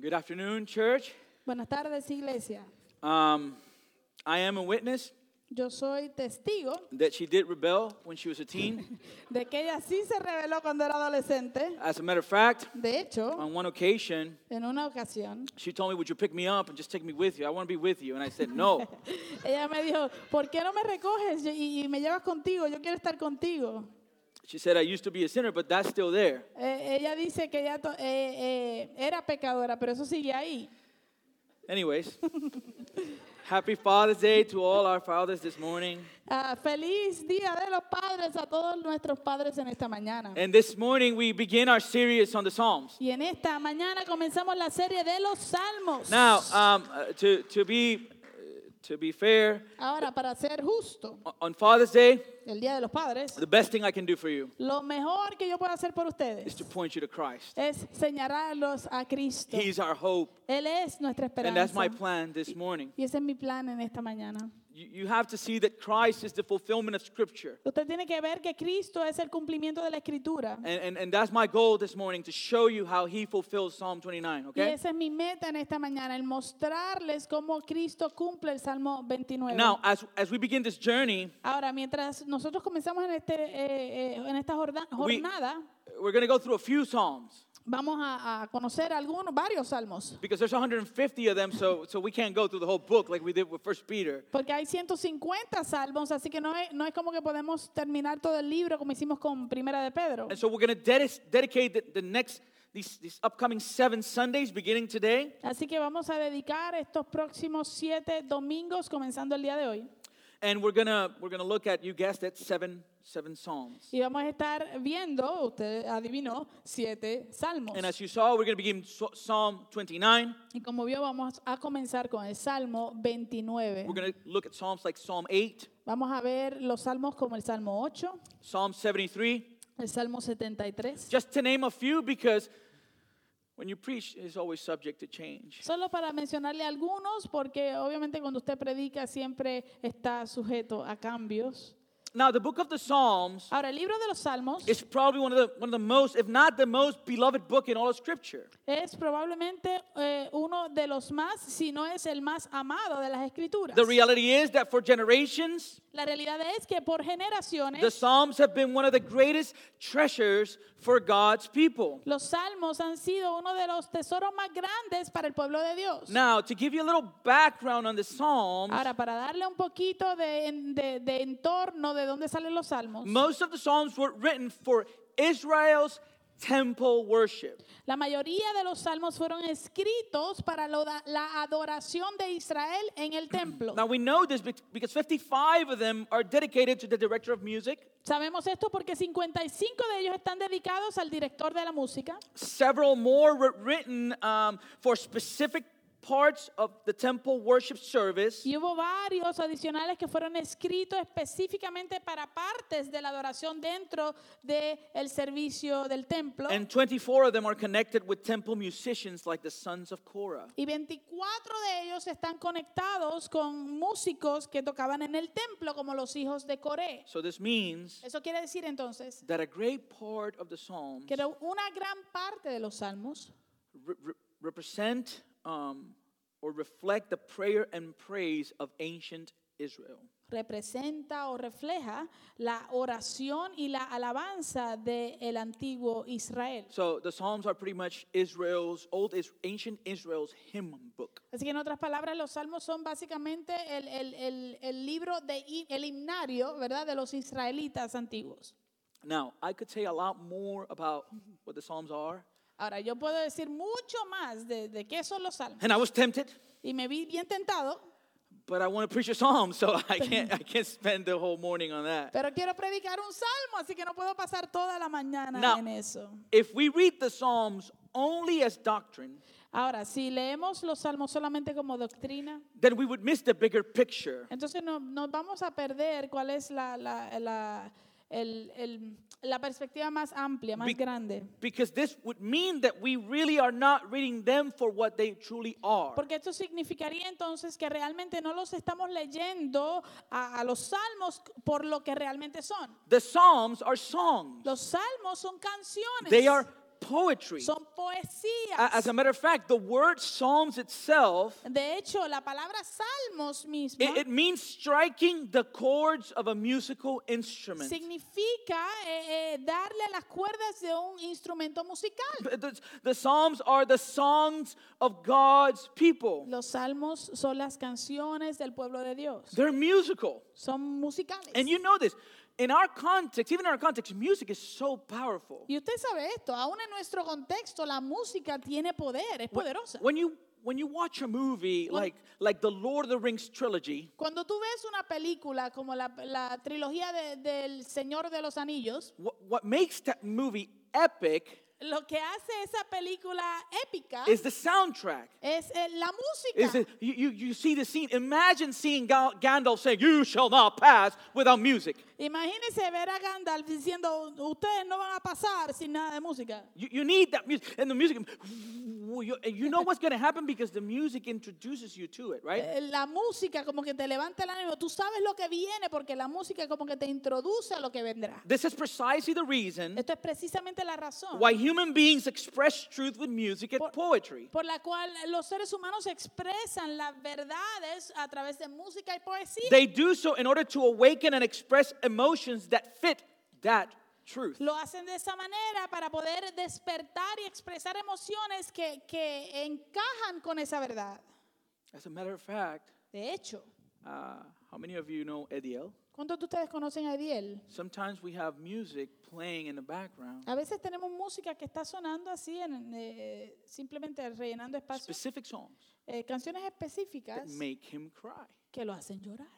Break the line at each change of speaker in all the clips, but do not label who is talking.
Good afternoon, church.
Buenas tardes, iglesia.
Um, I am a witness
Yo soy testigo
that she did rebel when she was a teen.
de que ella sí se rebeló cuando era adolescente.
As a matter of fact,
De hecho,
on one occasion,
en una ocasión,
she told me, Would you pick me up and just take me with you? I want to be with you. And I said, No.
ella me dijo, ¿por qué no me recoges y, y me llevas contigo? Yo quiero estar contigo.
She said, I used to be a sinner, but that's still there.
Eh, ella dice que ella to- eh, eh, era pecadora, pero eso sigue ahí.
Anyways, happy Father's Day to all our fathers this morning.
Ah, feliz Día de los Padres a todos nuestros padres en esta mañana.
And this morning, we begin our series on the Psalms.
Y en esta mañana comenzamos la serie de los Salmos.
Now, um, uh, to, to, be, to be fair,
Ahora, para ser justo,
on Father's Day,
el Día de los Padres,
the best thing I can do for you
lo mejor que yo puedo hacer por
is
ustedes
to point you to Christ.
es señalarlos a Cristo.
He's our hope.
Él es nuestra
And that's my plan this morning.
Y ese es mi plan en esta mañana.
You, you have to see that Christ is the fulfillment of Scripture.
Usted tiene que ver que Cristo es el cumplimiento de la Escritura.
And, and, and that's my goal this morning to show you how He fulfills Psalm 29,
Y
okay?
esa es mi meta en esta mañana, el mostrarles cómo Cristo cumple el Salmo 29.
Now, as, as we begin this journey,
Ahora, mientras nosotros comenzamos en, este, eh, eh, en esta jorda-
We-
jornada,
we're going to go through a few Psalms
vamos a, a conocer algunos, varios salmos.
because there's 150 of them, so, so we can't go through the whole book like we did with First Peter.
Porque hay 150 salmos, así que no es, no es como que podemos terminar todo el libro como hicimos con Primera de Pedro.
And so we're going to dedi- dedicate the, the next, these, these upcoming seven Sundays beginning today.
Así que vamos a dedicar estos próximos siete domingos, comenzando el día de hoy.
And we're to we're gonna look at, you guessed it, seven, seven Psalms.
Y vamos a estar viendo, usted adivinó, siete salmos.
And as you saw, we're to begin so- Psalm 29.
Y como vio, vamos a comenzar con el Salmo 29.
We're to look at Psalms like Psalm 8,
Vamos a ver los salmos como el Salmo 8,
Psalm 73,
el Salmo 73.
just to name a few because when you preach, it's always subject to change.
Solo para mencionarle algunos, porque obviamente cuando usted predica siempre está sujeto a cambios.
Now, the book of the Psalms
Ahora, el libro de los Salmos
is probably one of the, one of the most, if not the most beloved book in all of Scripture.
es probablemente eh, uno de los más, si no es el más amado de las escrituras.
The reality is that for generations,
La realidad es que por generaciones
the Psalms have been one of the greatest treasures for God's people.
los salmos han sido uno de los tesoros más grandes para el pueblo de Dios.
Now, to give you a little background on the Psalms,
Ahora, para darle un poquito de, de- de entorno de dónde salen los salmos,
most of the Psalms were written for Israel's temple worship.
la mayoría de los salmos fueron escritos para la adoración de Israel en el templo.
Now, we know this because 55 of them are dedicated to the director of music.
Sabemos esto porque 55 de ellos están dedicados al director de la música.
Several more were written um, for specific parts of the temple worship service.
Y hubo varios adicionales que fueron escritos específicamente para partes de la adoración dentro del servicio del templo.
And 24 of them are connected with temple musicians like the sons of Korah.
Y 24 de ellos están conectados con músicos que tocaban en el templo, como los hijos de Coré.
So this means
Eso quiere decir entonces
that a great part of the Psalms
que una gran parte de los salmos
re- represent um, or reflect the prayer and praise of ancient Israel.
representa o refleja la oración y la alabanza del antiguo Israel.
So the Psalms are pretty much Israel's old is ancient Israel's hymn book.
Así que en otras palabras, los salmos son básicamente el, el- el- el libro de el himnario, ¿verdad?, de los israelitas antiguos.
Now, I could say a lot more about what the Psalms are,
Ahora, yo puedo decir mucho más de, de qué son los salmos.
and I was tempted,
Y me vi bien tentado,
but I want to preach a psalm, so I can't I can't spend the whole morning on that.
pero quiero predicar un salmo, así que no puedo pasar toda la mañana
Now-
en eso.
If we read the Psalms only as doctrine,
Ahora, si leemos los salmos solamente como doctrina,
then we would miss the bigger picture.
entonces no- nos vamos a perder cuál es la, la, la- el- el- la perspectiva más amplia, más
Be-
grande.
Because this would mean that we really are not reading them for what they truly are.
Porque esto significaría entonces que realmente no los estamos leyendo a, a los salmos por lo que realmente son.
The Psalms are songs.
Los salmos son canciones.
They are poetry.
son poesías.
As a matter of fact, the word Psalms itself,
de hecho, la palabra salmos misma
it, it means striking the chords of a musical instrument.
significa eh, eh, darle a las cuerdas de un instrumento musical.
The, the- the Psalms are the songs of God's people.
Los salmos son las canciones del pueblo de Dios.
They're musical.
Son musicales.
And you know this. In our context, even in our context, music is so powerful.
y usted sabe esto, aún en nuestro contexto la música tiene poder, es poderosa.
When you when you watch a movie like like the Lord of the Rings trilogy,
Cuando tú ves una película como la, la trilogía de- del Señor de los Anillos,
what, what makes that movie epic
lo que hace esa película épica
is the soundtrack.
es eh, la
Is
música.
it, you, you, you see the scene. Imagine seeing Ga- Gandalf saying, You shall not pass without music.
Imagínese ver a Gandalf diciendo, ustedes no van a pasar sin nada de música.
You, you need that music. And the music, you, you know what's going to happen because the music introduces you to it, right?
Eh, La música como que te levanta el ánimo. Tú sabes lo que viene porque la música como que te introduce a lo que vendrá.
This is precisely the reason
Esto es precisamente la razón
why human beings express truth with music and
Por-
poetry.
por la cual los seres humanos expresan las verdades a través de música y poesía.
They do so in order to awaken and express emotions that fit that truth.
Lo hacen de esa manera para poder despertar y expresar emociones que, que encajan con esa verdad.
As a matter of fact,
De hecho,
uh, how many of you know Ediel?
¿Cuántos de ustedes conocen a Ediel?
Sometimes we have music playing in the background,
A veces tenemos música que está sonando así, en, eh, simplemente rellenando espacio.
specific songs
Eh, canciones
that
específicas
make him cry.
que lo hacen llorar.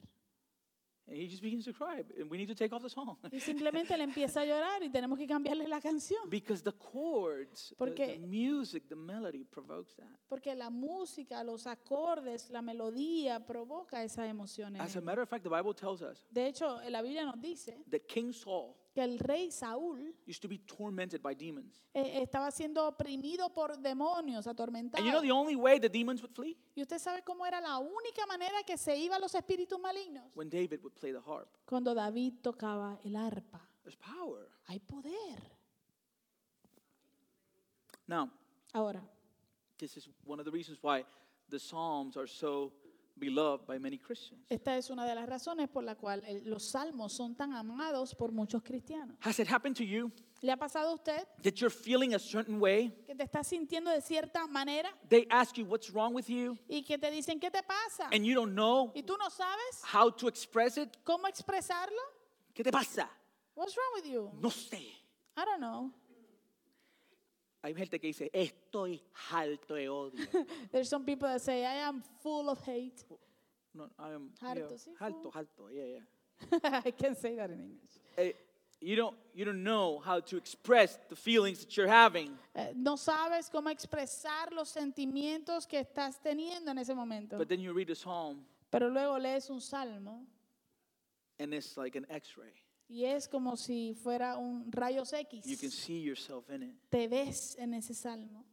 And he just begins to cry, and we need to take off the song.
Y simplemente le empieza a llorar y tenemos que cambiarle la canción.
Because the chords, the- the, music, the melody provokes that.
Porque la música, los acordes, la melodía provoca esas emociones.
As a matter of fact, the Bible tells us
De hecho, la Biblia nos dice
that King Saul
que el rey Saúl
used to be tormented by demons.
eh, estaba siendo oprimido por demonios, atormentado.
And you know the only way the demons would flee?
¿Y usted sabe cómo era la única manera que se iban los espíritus malignos?
When David would play the harp.
Cuando David tocaba el arpa.
There's power.
Hay poder.
Now,
Ahora,
this is one of the reasons why the Psalms are so beloved by many Christians.
esta es una de las razones por la cual el- los salmos son tan amados por muchos cristianos.
Has it happened to you
¿Le ha pasado a usted
that you're feeling a certain way?
que te estás sintiendo de cierta manera
They ask you what's wrong with you,
y que te dicen, ¿qué te pasa?
and you don't know
Y tú no sabes
how to express it?
cómo expresarlo?
¿Qué te pasa?
What's wrong with you?
No sé.
I don't know.
Hay gente que dice, estoy harto de odio.
There's some people that say, I am full of hate.
No, I am
Harto,
yeah,
sí,
harto,
full.
harto, yeah, yeah.
I can't say that in English.
Eh, you don't, you don't know how to express the feelings that you're having.
Eh, no sabes cómo expresar los sentimientos que estás teniendo en ese momento.
But then you read a psalm,
Pero luego lees un salmo
and it's like an X-ray.
Y es como si fuera un rayos X.
You can see yourself in it.
Te ves en ese salmo.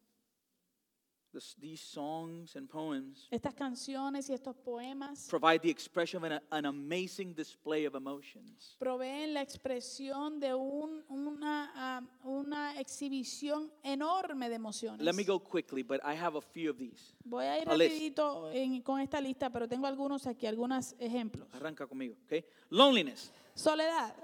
This, these songs and poems
Estas canciones y estos poemas
provide the expression of an, an amazing display of emotions.
proveen la expresión de un- una, ah, una exhibición enorme de emociones.
Let me go quickly, but I have a few of these.
Voy a ir
A list.
rapidito en- con esta lista, pero tengo algunos aquí, algunos ejemplos.
Arranca conmigo, okay? Loneliness.
Soledad.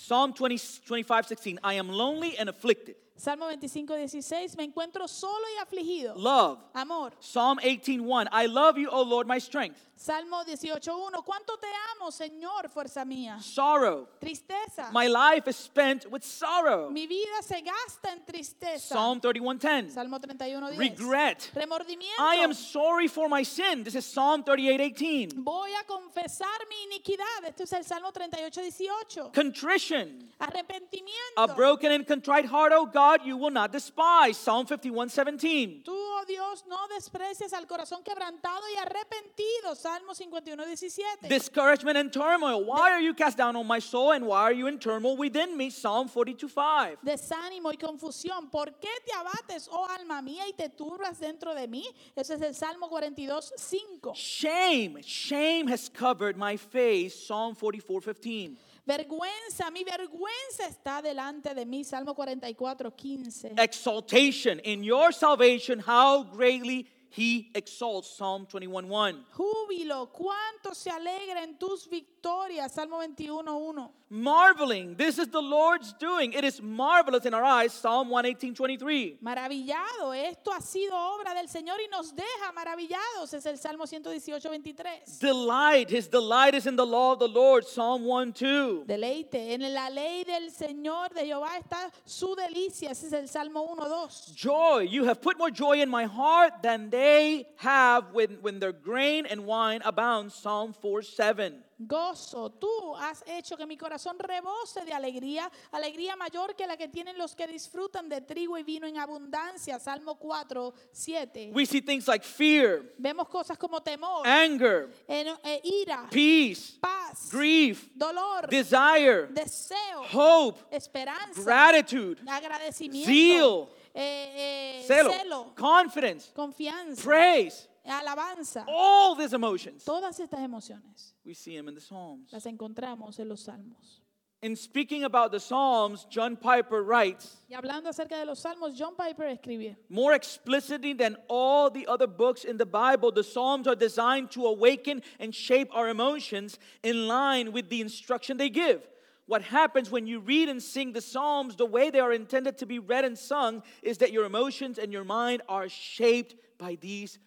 Psalm 20, 25, 16. I am lonely and afflicted.
Salmo 25, 16. Me encuentro solo y afligido.
Love.
Amor.
Psalm 18:1 I love you, O Lord, my strength.
Salmo 18.1. ¿Cuánto te amo, Señor, fuerza mía?
Sorrow.
Tristeza.
My life is spent with sorrow.
Mi vida se gasta en tristeza.
Psalm 31:10
Salmo 31.10.
Regret.
Remordimiento.
I am sorry for my sin. This is Psalm 38:18
Voy a confesar mi iniquidad. Esto es el Salmo 38.18.
Contrition.
Arrepentimiento.
A broken and contrite heart, O God, you will not despise. Psalm 51:17
Tú, oh oh Dios, no desprecies al corazón quebrantado y arrepentido. Salmo 51, 17.
Discouragement and turmoil. Why are you cast down, on my soul, and why are you in turmoil within me? Psalm 42 5.
Desánimo y confusión. ¿Por qué te abates, oh alma mía, y te turbas dentro de mí? Ese es el Salmo 42, 5.
Shame, shame has covered my face. Psalm 44 15.
Vergüenza, mi vergüenza está delante de mí. Salmo 44, 15.
Exaltation. In your salvation, how greatly he exalts. Psalm 21 1.
Júbilo, cuánto se alegra en tus victorias. Salmo 21, 1.
Marveling. This is the Lord's doing. It is marvelous in our eyes. Psalm 118 23.
Maravillado, esto ha sido obra del Señor y nos deja maravillados. Es el Salmo 118, 23.
Delight. His delight is in the law of the Lord. Psalm 1 2.
Deleite, en la ley del Señor de Jehová está su delicia. Ese es el Salmo 1, 2.
Joy. You have put more joy in my heart than they have when, when their grain and wine abound. Psalm 4 7.
Gozo, tú has hecho que mi corazón rebose de alegría, alegría mayor que la que tienen los que disfrutan de trigo y vino en abundancia. Salmo 4, 7.
We see things like fear,
Vemos cosas como temor,
anger,
eno- eh, ira,
peace,
paz,
grief,
dolor,
desire,
deseo,
hope,
esperanza,
gratitude,
agradecimiento,
zeal,
eh, eh,
celo,
celo,
confidence,
confianza,
praise,
alabanza.
all these emotions.
Todas estas emociones
We see them in the Psalms.
las encontramos en los salmos.
In speaking about the Psalms, John Piper writes,
Y hablando acerca de los salmos, John Piper escribe,
More explicitly than all the other books in the Bible, the Psalms are designed to awaken and shape our emotions in line with the instruction they give. What happens when you read and sing the Psalms, the way they are intended to be read and sung, is that your emotions and your mind are shaped by these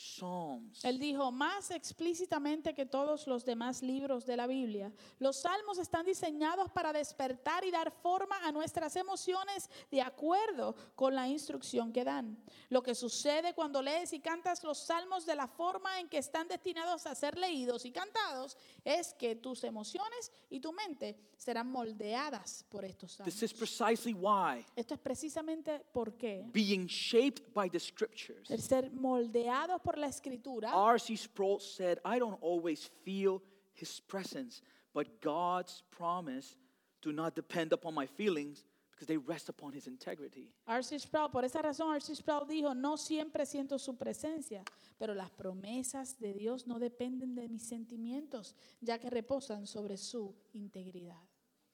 Psalms.
Él dijo, más explícitamente que todos los demás libros de la Biblia, los salmos están diseñados para despertar y dar forma a nuestras emociones de acuerdo con la instrucción que dan. Lo que sucede cuando lees y cantas los salmos de la forma en que están destinados a ser leídos y cantados es que tus emociones y tu mente serán moldeadas por estos
This is
salmos.
precisely why
Esto es precisamente por qué
being shaped by the scriptures.
el ser moldeados por la escritura
R.C. Sproul said, I don't always feel his presence, but God's promise do not depend upon my feelings because they rest upon his integrity.
R.C. Sproul, por esa razón R.C. Sproul dijo, no siempre siento su presencia, pero las promesas de Dios no dependen de mis sentimientos, ya que reposan sobre su integridad.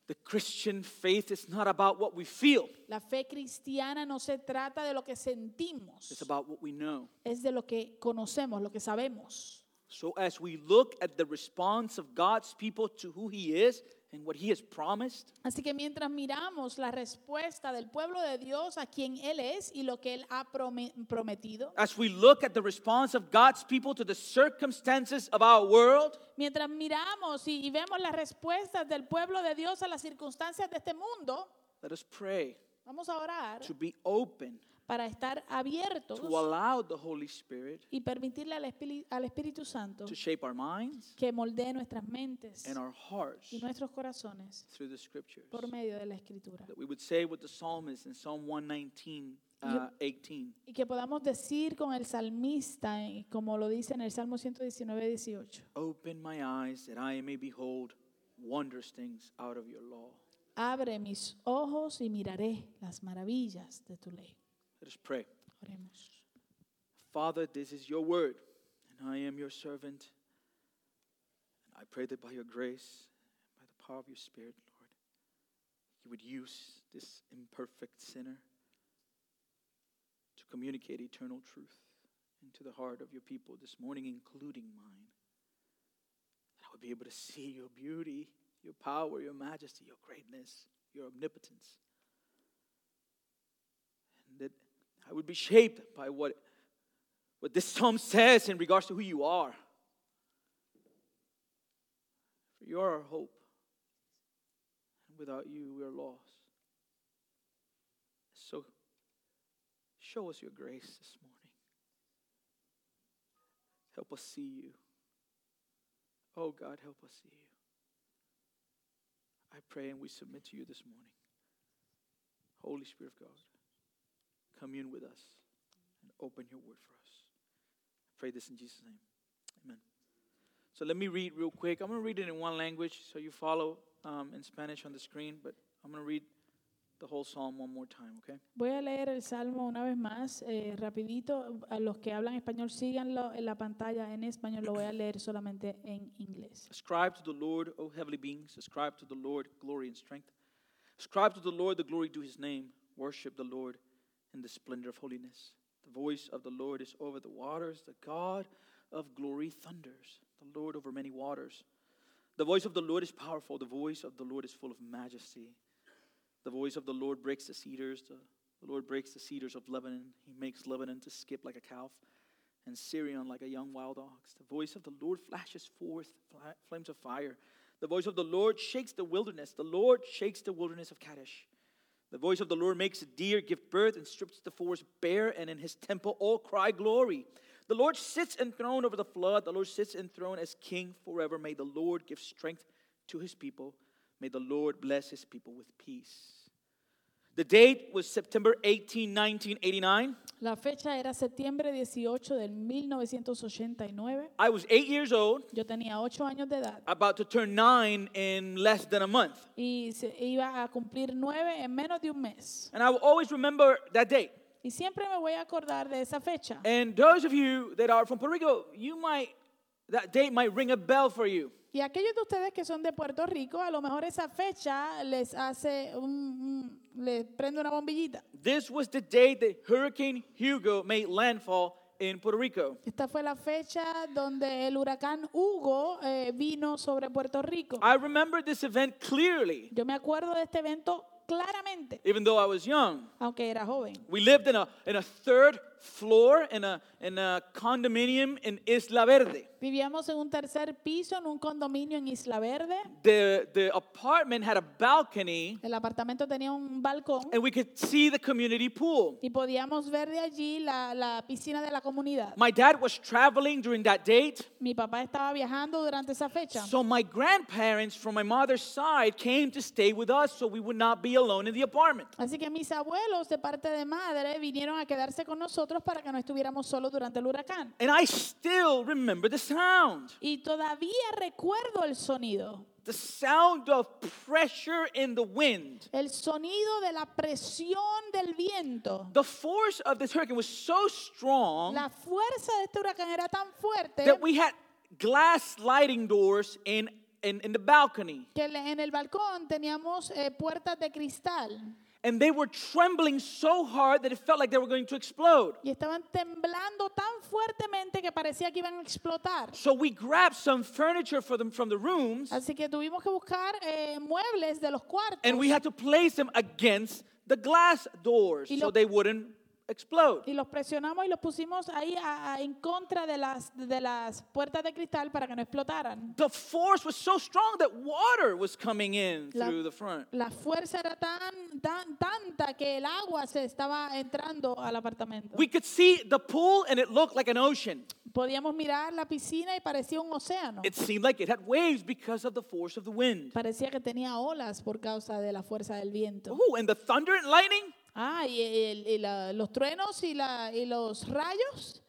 The Christian faith is not about what we feel,
La fe cristiana no se trata de lo que sentimos,
it's about what we know.
es de lo que conocemos, lo que sabemos.
So as we look at the response of God's people to who he is and what he has promised,
Así que mientras miramos la respuesta del pueblo de Dios a quien Él es y lo que Él ha prome- prometido,
as we look at the response of God's people to the circumstances of our world,
mientras miramos y, y vemos las respuestas del pueblo de Dios a las circunstancias de este mundo,
let us pray
vamos a orar
to be open
para estar abiertos
to allow the Holy Spirit
y permitirle al, Espíritu- al Espíritu Santo
to shape our minds
que moldee nuestras mentes
and our hearts
y nuestros corazones
through the scriptures.
por medio de la Escritura.
That we would say what the psalmist in Psalm 119, uh, 18.
Y que podamos decir con el salmista, eh, como lo dice en el Salmo 119, 18,
Open my eyes that I may behold wondrous things out of your law.
abre mis ojos y miraré las maravillas de tu ley.
Let us pray.
Oremos.
Father, this is your word, and I am your servant. And I pray that by your grace, by the power of your Spirit, Lord, you would use this imperfect sinner to communicate eternal truth into the heart of your people this morning, including mine. That I would be able to see your beauty, your power, your majesty, your greatness, your omnipotence. And that I would be shaped by what what this psalm says in regards to who you are. For you are our hope. And without you, we are lost. So show us your grace this morning. Help us see you. Oh God, help us see you. I pray and we submit to you this morning. Holy Spirit of God, commune with us and open your word for us. I pray this in Jesus' name. Amen. So let me read real quick. I'm going to read it in one language so you follow um, in Spanish on the screen, but I'm going to read the whole psalm one more time, okay?
Voy a leer el Salmo una vez más, eh, rapidito. A los que hablan español, síganlo en la pantalla en español. Lo voy a leer solamente en inglés.
Ascribe to the Lord, O heavenly beings. Ascribe to the Lord glory and strength. Ascribe to the Lord the glory due his name. Worship the Lord in the splendor of holiness. The voice of the Lord is over the waters. The God of glory thunders. The Lord over many waters. The voice of the Lord is powerful. The voice of the Lord is full of majesty. The voice of the Lord breaks the cedars. The, Lord breaks the cedars of Lebanon. He makes Lebanon to skip like a calf and Sirion like a young wild ox. The voice of the Lord flashes forth fla- flames of fire. The voice of the Lord shakes the wilderness. The Lord shakes the wilderness of Kadesh. The voice of the Lord makes a deer give birth and strips the forest bare, and in his temple all cry glory. The Lord sits enthroned over the flood. The Lord sits enthroned as king forever. May the Lord give strength to his people. May the Lord bless his people with peace. The date was September 18, 1989.
La fecha era septiembre 18 del 1989.
I was eight years old,
Yo tenía ocho años de edad
about to turn nine in less than a month.
y se iba a cumplir nueve en menos de un mes.
And I will always remember that date.
Y siempre me voy a acordar de esa fecha.
And those of you that are from Puerto Rico, you might, that date might ring a bell for you.
Y aquellos de ustedes que son de Puerto Rico, a lo mejor esa fecha les hace un, les prende una bombillita.
This was the date that Hurricane Hugo made landfall in Puerto Rico.
Esta fue la fecha donde el huracán Hugo eh, vino sobre Puerto Rico.
I remember this event clearly,
Yo me acuerdo de este evento claramente,
even though I was young.
aunque era joven.
We lived in a, in a third floor in a, in a condominium in Isla Verde.
Vivíamos en un tercer piso en un condominio en Isla Verde.
The, the apartment had a balcony,
El apartamento tenía un balcón
and we could see the community pool.
y podíamos ver de allí la, la piscina de la comunidad.
My dad was traveling during that date,
Mi papá estaba viajando durante esa fecha.
so my grandparents from my mother's side came to stay with us so we would not be alone in the apartment.
Así que mis abuelos de parte de madre vinieron a quedarse con nosotros para que no estuviéramos solos durante el huracán.
And I still remember the sound
Y todavía recuerdo el sonido.
the sound of pressure in the wind.
El sonido de la presión del viento.
The force of this hurricane was so strong
La fuerza de este huracán era tan fuerte
that we had glass sliding doors in, in, in the balcony.
que en el balcón teníamos eh, puertas de cristal
And they were trembling so hard that it felt like they were going to explode.
y estaban temblando tan fuertemente que parecía que iban a explotar.
So we grabbed some furniture for them from the rooms
Así que tuvimos que buscar eh, muebles de los cuartos
and we had to place them against the glass doors so they wouldn't explode.
y los presionamos y los pusimos ahí a- a- en contra de las, de las puertas de cristal para que no explotaran.
The force was so strong that water was coming in
La-
through the front.
La fuerza era tan, tan tanta que el agua se estaba entrando al apartamento.
We could see the pool and it looked like an ocean.
Podíamos mirar la piscina y parecía un océano.
It seemed like it had waves because of the force of the wind.
Parecía que tenía olas por causa de la fuerza del viento.
Ooh, and the thunder and lightning,
Ah, y, el- y la- los truenos y, la- y los rayos.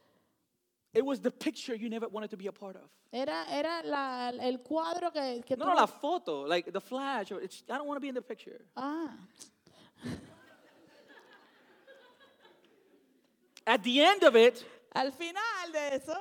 it was the picture you never wanted to be a part of.
Era, era la- el cuadro que, que
No, no, la photo, like the flash. Or it's, I don't want to be in the picture.
Ah,
At the end of it,
al final de eso,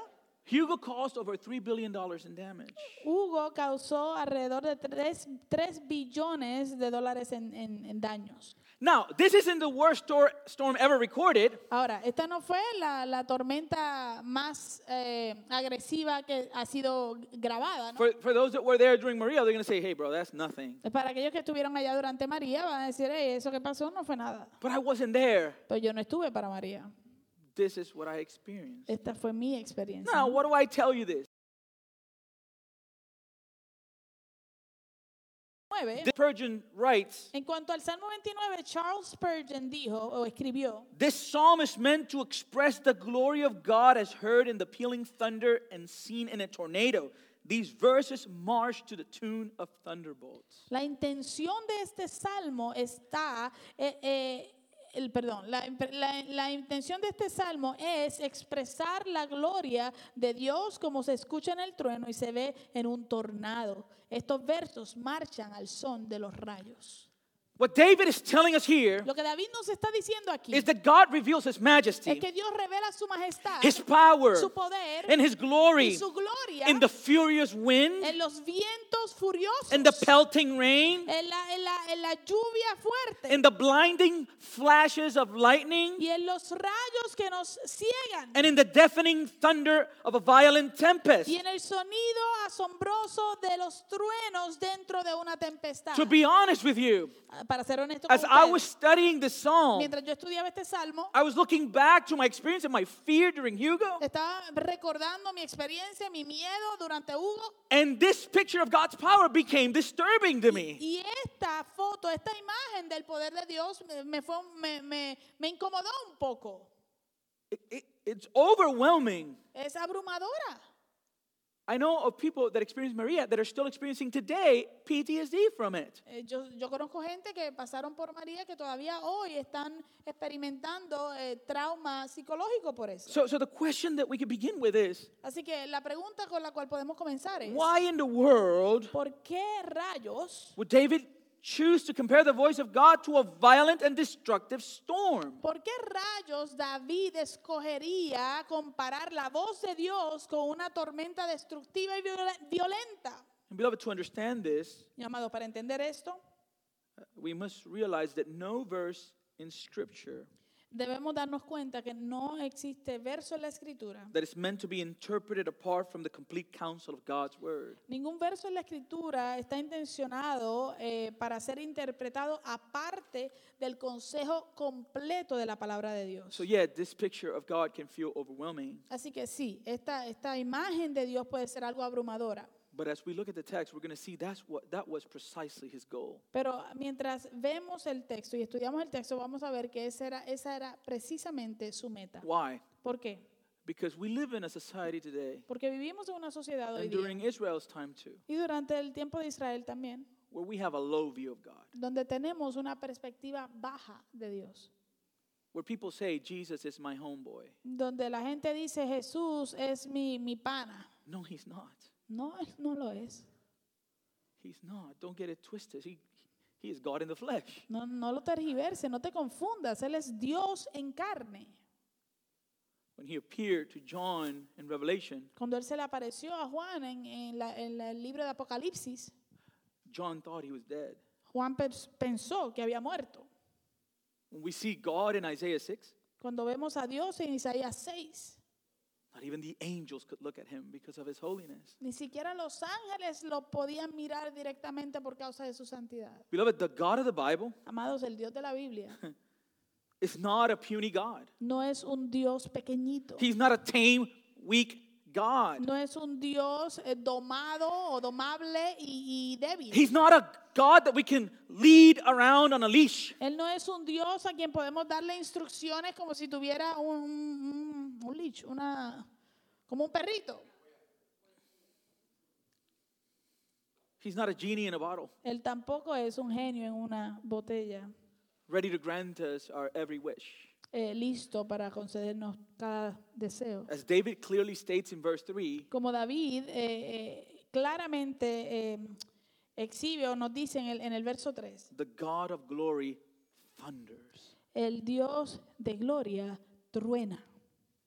Hugo caused over $3 billion in damage.
Hugo causó alrededor de 3, billones de dólares en, en- en daños.
Now, this isn't the worst stor- storm ever recorded,
Ahora, esta no fue la, la tormenta más eh, agresiva que ha sido grabada. ¿no?
For, for those that were there during Maria, they're going to say, hey, bro, that's nothing.
Para aquellos que estuvieron allá durante María, van a decir, "Ey, eso que pasó no fue nada.
But I wasn't there.
Pero yo no estuve para María.
This is what I experienced.
Esta fue mi experiencia.
Now, what do I tell you this?
Nueve,
The Spurgeon writes,
En cuanto al Salmo 29, Charles Spurgeon dijo o escribió,
This psalm is meant to express the glory of God as heard in the pealing thunder and seen in a tornado. These verses march to the tune of thunderbolts.
la intención de este salmo está eh, eh, el perdón, la, la- la intención de este salmo es expresar la gloria de Dios como se escucha en el trueno y se ve en un tornado. Estos versos marchan al son de los rayos.
What David is telling us here
Lo que David nos está diciendo aquí
is that God reveals his
es
majesty,
que Dios revela su majestad,
his power,
su poder
and his
y
glory
su gloria
in the furious wind,
en los vientos furiosos,
in the pelting rain,
en la, en la- en la lluvia fuerte
in the blinding flashes of lightning,
y en los rayos que nos ciegan
and in the deafening thunder of a violent tempest.
y en el sonido asombroso de los truenos dentro de una tempestad.
To be honest with you,
Ah, Para ser honesto con
as I
ustedes,
was studying the psalm,
mientras yo estudiaba este salmo,
I was looking back to my experience and my fear during Hugo.
estaba recordando mi experiencia, mi miedo durante Hugo.
And this picture of God's power became disturbing to me.
Y esta foto, esta imagen del poder de Dios me, me fue- me- me- me incomodó un poco.
It- it- it's overwhelming.
Es abrumadora.
I know of people that experienced Maria that are still experiencing today PTSD from it.
Eh, Yo, yo conozco gente que pasaron por María que todavía hoy están experimentando eh, trauma psicológico por eso.
So, so the question that we could begin with is
Así que la pregunta con la cual podemos comenzar es,
why in the world
¿por qué rayos,
would David choose to compare the voice of God to a violent and destructive storm?
por qué rayos David escogería comparar la voz de Dios con una tormenta destructiva y violenta?
And beloved, to understand this,
Mi amado, para entender esto,
we must realize that no verse in Scripture
debemos darnos cuenta que no existe verso en la escritura,
that is meant to be interpreted apart from the complete counsel of God's Word.
ningún verso en la escritura está intencionado eh, para ser interpretado aparte del consejo completo de la palabra de Dios.
So, yeah, this picture of God can feel overwhelming.
Así que sí, esta, esta imagen de Dios puede ser algo abrumadora.
But as we look at the text, we're going to see that's what that was precisely his goal.
Pero ah, mientras vemos el texto y estudiamos el texto, vamos a ver que esa era, esa era precisamente su meta.
Why?
¿Por qué?
Because we live in a society today,
Porque vivimos en una sociedad hoy
and
día,
during Israel's time too,
y durante el tiempo de Israel también,
where we have a low view of God,
donde tenemos una perspectiva baja de Dios.
where people say, Jesus is my homeboy.
Donde la gente dice, Jesús es mi, mi pana.
No, he's not.
No, no lo es.
He's not. Don't get it twisted. He, he is God in the flesh.
No, no lo tergiverse, no te confundas. Él es Dios en carne.
When he appeared to John in Revelation,
Cuando Él se le apareció a Juan en, en la- en la- el libro de Apocalipsis,
John thought he was dead.
Juan pens- pensó que había muerto.
When we see God in Isaiah 6,
Cuando vemos a Dios en Isaías 6,
not even the angels could look at him because of his holiness.
ni siquiera los ángeles lo podían mirar directamente por causa de su santidad.
Beloved, the God of the Bible
Amados, el Dios de la Biblia
is not a puny God.
no es un Dios pequeñito.
He's not a tame, weak God.
No es un Dios eh, domado o domable y, y débil.
He's not a God that we can lead around on a leash.
Él no es un Dios a quien podemos darle instrucciones como si tuviera un, un, un leash, una, como un perrito.
He's not a genie in a bottle,
Él tampoco es un genio en una botella,
ready to grant us our every wish.
eh, listo para concedernos cada deseo.
As David clearly states in verse 3,
Como David eh, eh, claramente eh, exhibe o nos dice en el, en el verso 3,
the God of glory thunders.
el Dios de gloria truena.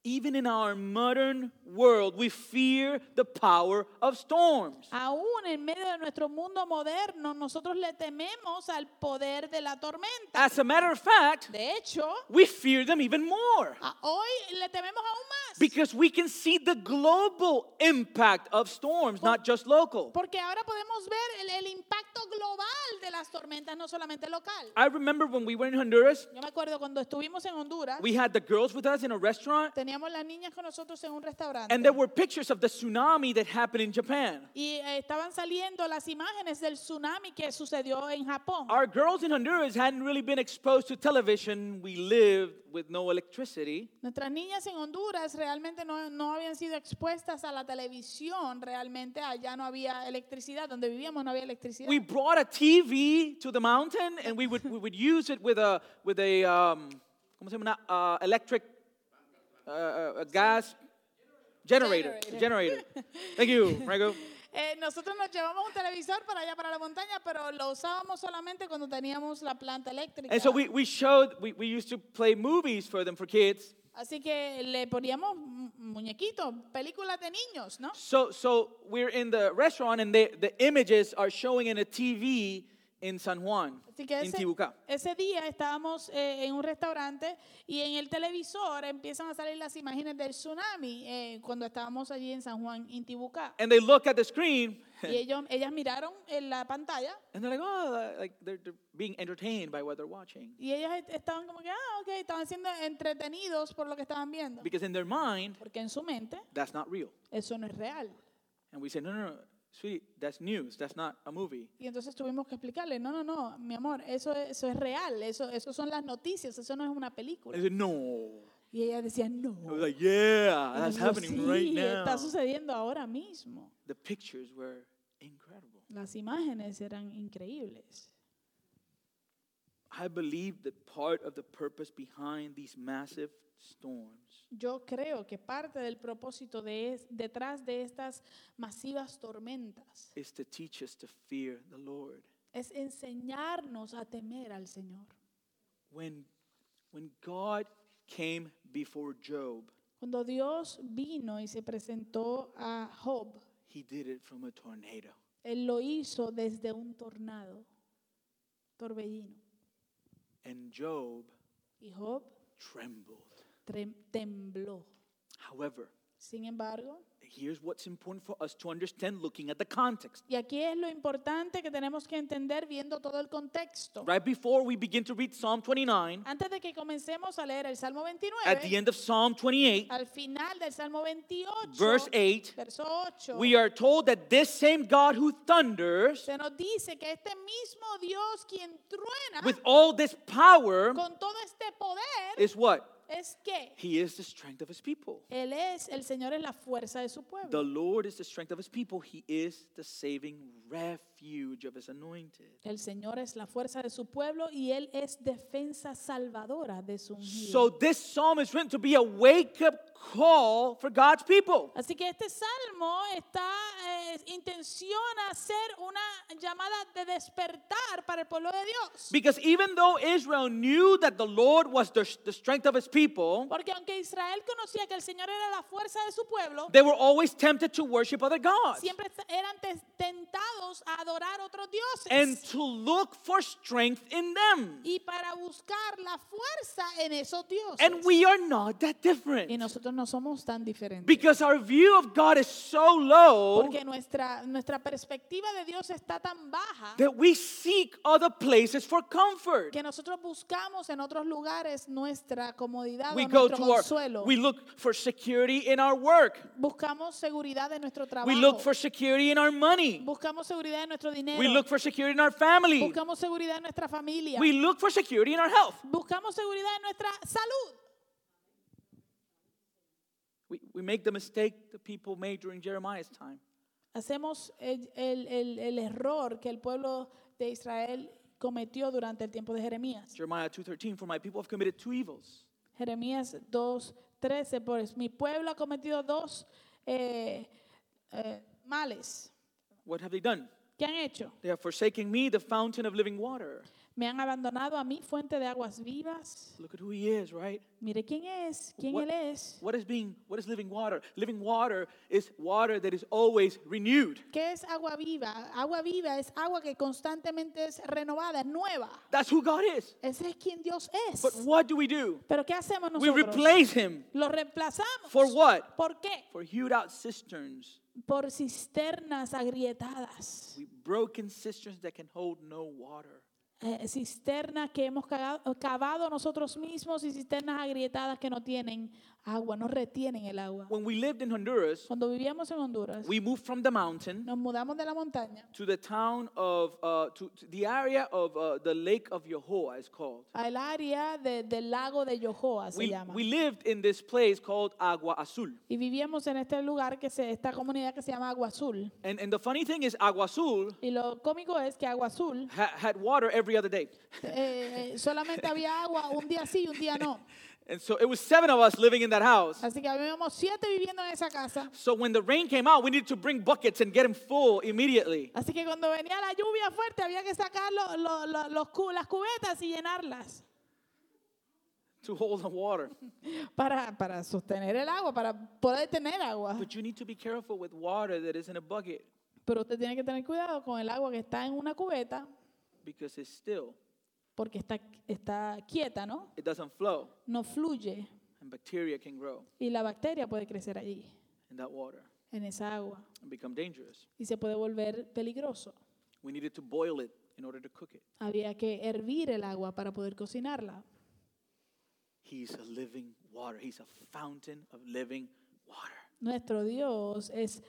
Even in our modern world, we fear the power of storms.
Aún en medio de nuestro mundo moderno, nosotros le tememos al poder de la tormenta.
As a matter of fact,
De hecho,
we fear them even more
a- hoy le tememos aún más.
Because we can see the global impact of storms, not just local.
Porque ahora podemos ver el, el impacto global de las tormentas, no solamente local.
I remember when we were in Honduras,
Yo me acuerdo cuando estuvimos en Honduras,
we had the girls with us in a restaurant,
teníamos las niñas con nosotros en un restaurante.
and there were pictures of the tsunami that happened in Japan.
y eh, estaban saliendo las imágenes del tsunami que sucedió en Japón.
Our girls in Honduras hadn't really been exposed to television. We lived with no electricity.
Nuestras niñas en Honduras realmente no, no habían sido expuestas a la televisión, realmente allá no había electricidad, donde vivíamos no había electricidad.
We brought a TV to the mountain, and we would we would use it with a with a um, ¿cómo se llama? Uh, electric uh, uh, a gas generator.
Generator.
Generator. Thank you, Rango.
Eh, nosotros nos llevamos un televisor para allá para la montaña, pero lo usábamos solamente cuando teníamos la planta eléctrica.
And so we, we showed, we, we used to play movies for them for kids.
Así que le poníamos mu- muñequitos, películas de niños, ¿no?
So, so we're in the restaurant and the, the images are showing in a TV in San Juan,
Así que
in
ese, ese día estábamos eh, en un restaurante y en el televisor empiezan a salir las imágenes del tsunami eh, cuando estábamos allí en San Juan, Intibucá.
And they look at the screen
Y ellos, ellas miraron en la pantalla
and they're like, oh, like they're, they're being entertained by what they're watching.
y ellos est- estaban como que, ah, ok, estaban siendo entretenidos por lo que estaban viendo.
Because in their mind,
Porque en su mente
that's not real.
eso no es real.
And we say, no, no, no, sweetie, that's news. That's not a movie.
Y entonces tuvimos que explicarle, no, no, no, mi amor, eso, es- eso es real, eso, eso son las noticias, eso no es una película.
And they said, no.
Y ella decía, no.
I was like, yeah, that's
yo,
happening
sí,
right now.
está sucediendo ahora mismo.
The pictures were incredible.
Las imágenes eran increíbles.
I believe that part of the purpose behind these massive storms
Yo creo que parte del propósito de es- detrás de estas masivas tormentas
is to teach us to fear the Lord.
es enseñarnos a temer al Señor.
When, when God came before Job,
Cuando Dios vino y se presentó a Job,
he did it from a tornado.
Él lo hizo desde un tornado, torbellino.
And Job
Y Job
trembled.
trem- tembló.
However,
Sin embargo,
here's what's important for us to understand looking at the context.
y aquí es lo importante que tenemos que entender viendo todo el contexto.
Right before we begin to read Psalm 29,
Antes de que comencemos a leer el Salmo
at the end of Psalm 28,
al final del Salmo 28,
verse 8,
verso 8,
we are told that this same God who thunders
se nos dice que este mismo Dios quien truena
with all this power
con todo este poder
is what?
Es que
He is the strength of his people.
Él es, el Señor es la fuerza de su
The
pueblo.
Lord is the strength of his people. He is the saving refuge of his anointed.
El Señor es la fuerza de su pueblo y Él es defensa salvadora de su ungido.
So this psalm is written to be a wake up call for God's people.
Así que este salmo está eh, intenciona ser una llamada de despertar para el pueblo de Dios.
Because even though Israel knew that the Lord was the, the strength of his people,
Porque aunque Israel conocía que el Señor era la fuerza de su pueblo,
they were always tempted to worship other gods
siempre eran te- tentados a adorar otros dioses.
and to look for strength in them.
y para buscar la fuerza en esos dioses.
And we are not that
y
different.
Nosotros no somos tan diferentes.
Because our view of God is so low
Porque nuestra, nuestra perspectiva de Dios está tan baja
that we seek other places for comfort.
que nosotros buscamos en otros lugares nuestra comodidad
We
o
go
nuestro
to our,
consuelo.
we look for security in our work.
buscamos seguridad en nuestro trabajo.
We look for security in our money.
buscamos seguridad en nuestro dinero.
We look for security in our family.
buscamos seguridad en nuestra familia.
We look for security in our health.
buscamos seguridad en nuestra salud.
We, we make the mistake the people made during Jeremiah's time.
Hacemos el, el- el- error que el pueblo de Israel cometió durante el tiempo de Jeremías.
Jeremiah 2:13 for my people have committed two evils.
Jeremías 2.13, pues mi pueblo ha cometido dos eh, eh, males.
What have they done?
¿Qué han hecho?
They have forsaken me, the fountain of living water.
Me han abandonado a mí, fuente de aguas vivas.
Look at who he is, right?
Mire quién es, quién
What-
él es.
What is being what is living water? Living water is water that is always renewed.
¿Qué es agua viva? Agua viva es agua que constantemente es renovada, es nueva.
That's who God is.
Ese es quien Dios es.
But what do we do?
Pero ¿qué hacemos
We
nosotros?
replace him
Lo reemplazamos.
for what?
¿Por qué?
For hewed out cisterns.
Por cisternas agrietadas.
We broken cisterns that can hold no water.
Eh, cisternas que hemos cavado nosotros mismos y cisternas agrietadas que no tienen agua, no retienen el agua.
When we lived in Honduras,
Cuando vivíamos en Honduras,
we moved from the mountain
nos mudamos de la montaña
to the town of, uh, to, to the area of uh, the Lake of Yohoa, it's called.
al área de- del lago de Yohoa, se
We,
llama.
we lived in this place called Agua Azul.
y vivíamos en este lugar, que se, esta comunidad que se llama Agua Azul.
And, and the funny thing is, Agua Azul
Y lo cómico es que Agua Azul
ha- had water every other day.
eh, eh, solamente había agua un día sí y un día no.
And so it was seven of us living in that house.
Así que habíamos siete viviendo en esa casa.
So when the rain came out, we needed to bring buckets and get them full immediately.
Así que cuando venía la lluvia fuerte había que sacar lo- lo- lo- los las cubetas y llenarlas
to hold the water.
para, para sostener el agua, para poder tener agua.
But you need to be careful with water that is in a bucket
Pero usted tiene que tener cuidado con el agua que está en una cubeta
because it's still.
Porque está, está quieta, ¿no?
It doesn't flow,
No fluye
and bacteria can grow
y la bacteria puede crecer allí,
in that water
en esa agua,
and become dangerous.
y se puede volver peligroso.
We needed to boil it in order to cook it.
Había que hervir el agua para poder cocinarla.
He's a living water. He's a fountain of living water.
Nuestro Dios es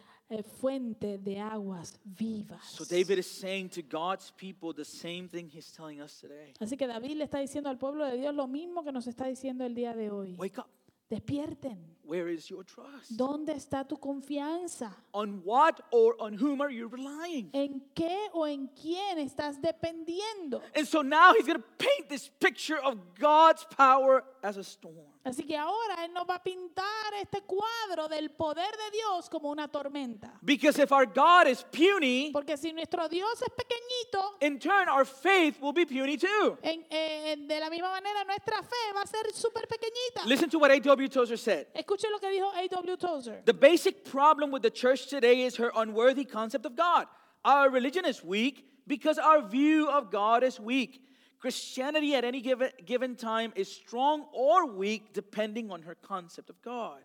fuente de aguas vivas.
So David is saying to God's people the same thing he's telling us today.
Así que David le está diciendo al pueblo de Dios lo mismo que nos está diciendo el día de hoy.
Wake up.
Despierten.
Where is your trust?
¿Dónde está tu confianza?
On what or on whom are you relying?
¿En qué o en quién estás dependiendo?
And so now he's going to paint this picture of God's power as a storm.
Así que ahora Él nos va a pintar este cuadro del poder de Dios como una tormenta.
Because if our God is puny,
Porque si nuestro Dios es pequeñito,
in turn our faith will be puny too.
en- eh, de la misma manera nuestra fe va a ser súper pequeñita.
Listen to what A.W. Tozer said.
Escuche lo que dijo A.W. Tozer.
The basic problem with the church today is her unworthy concept of God. Our religion is weak because our view of God is weak. Christianity at any given, given time is strong or weak depending on her concept of God.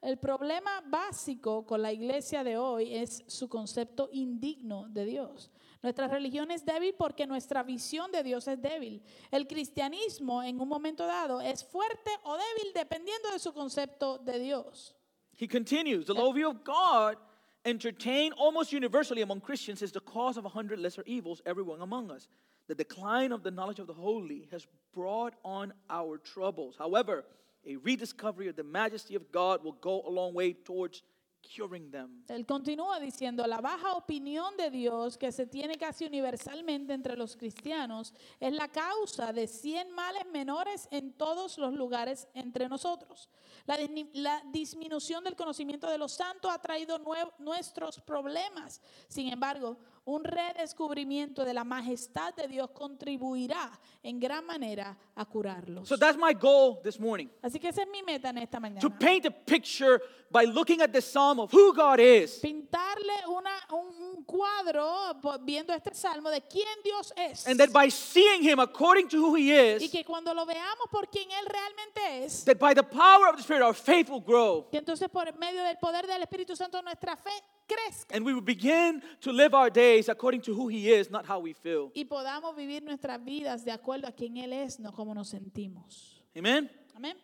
El problema básico con la iglesia de hoy es su concepto indigno de Dios. Nuestra religión es débil porque nuestra visión de Dios es débil. El cristianismo en un momento dado es fuerte o débil dependiendo de su concepto de Dios.
He continues The low view of God, entertained almost universally among Christians, is the cause of a hundred lesser evils, everyone among us. The decline of the knowledge of the holy has brought on our troubles. However, a rediscovery of the majesty of God will go a long way towards curing them.
Continúa diciendo, la baja opinión de Dios que se tiene casi universalmente entre los cristianos es la causa de 100 males menores en todos los lugares entre nosotros. La, la disminución del conocimiento de los santos ha traído nue- nuestros problemas. Sin embargo, un redescubrimiento de la majestad de Dios contribuirá en gran manera a curarlos.
So that's my goal this morning
Así que esa es mi meta en esta mañana.
to paint a picture by looking at the psalm of who God is.
pintarle una, un, un cuadro viendo este salmo de quién Dios es.
And that by seeing him according to who he
y
is,
que cuando lo veamos por quien Él realmente es,
that by the power of the Spirit, our faith will grow.
que entonces por medio del poder del Espíritu Santo nuestra fe crezca
And we will begin to live our days according to who he is, not how we feel.
y podamos vivir nuestras vidas de acuerdo a quien Él es, no como nos sentimos.
Amen?
Amén.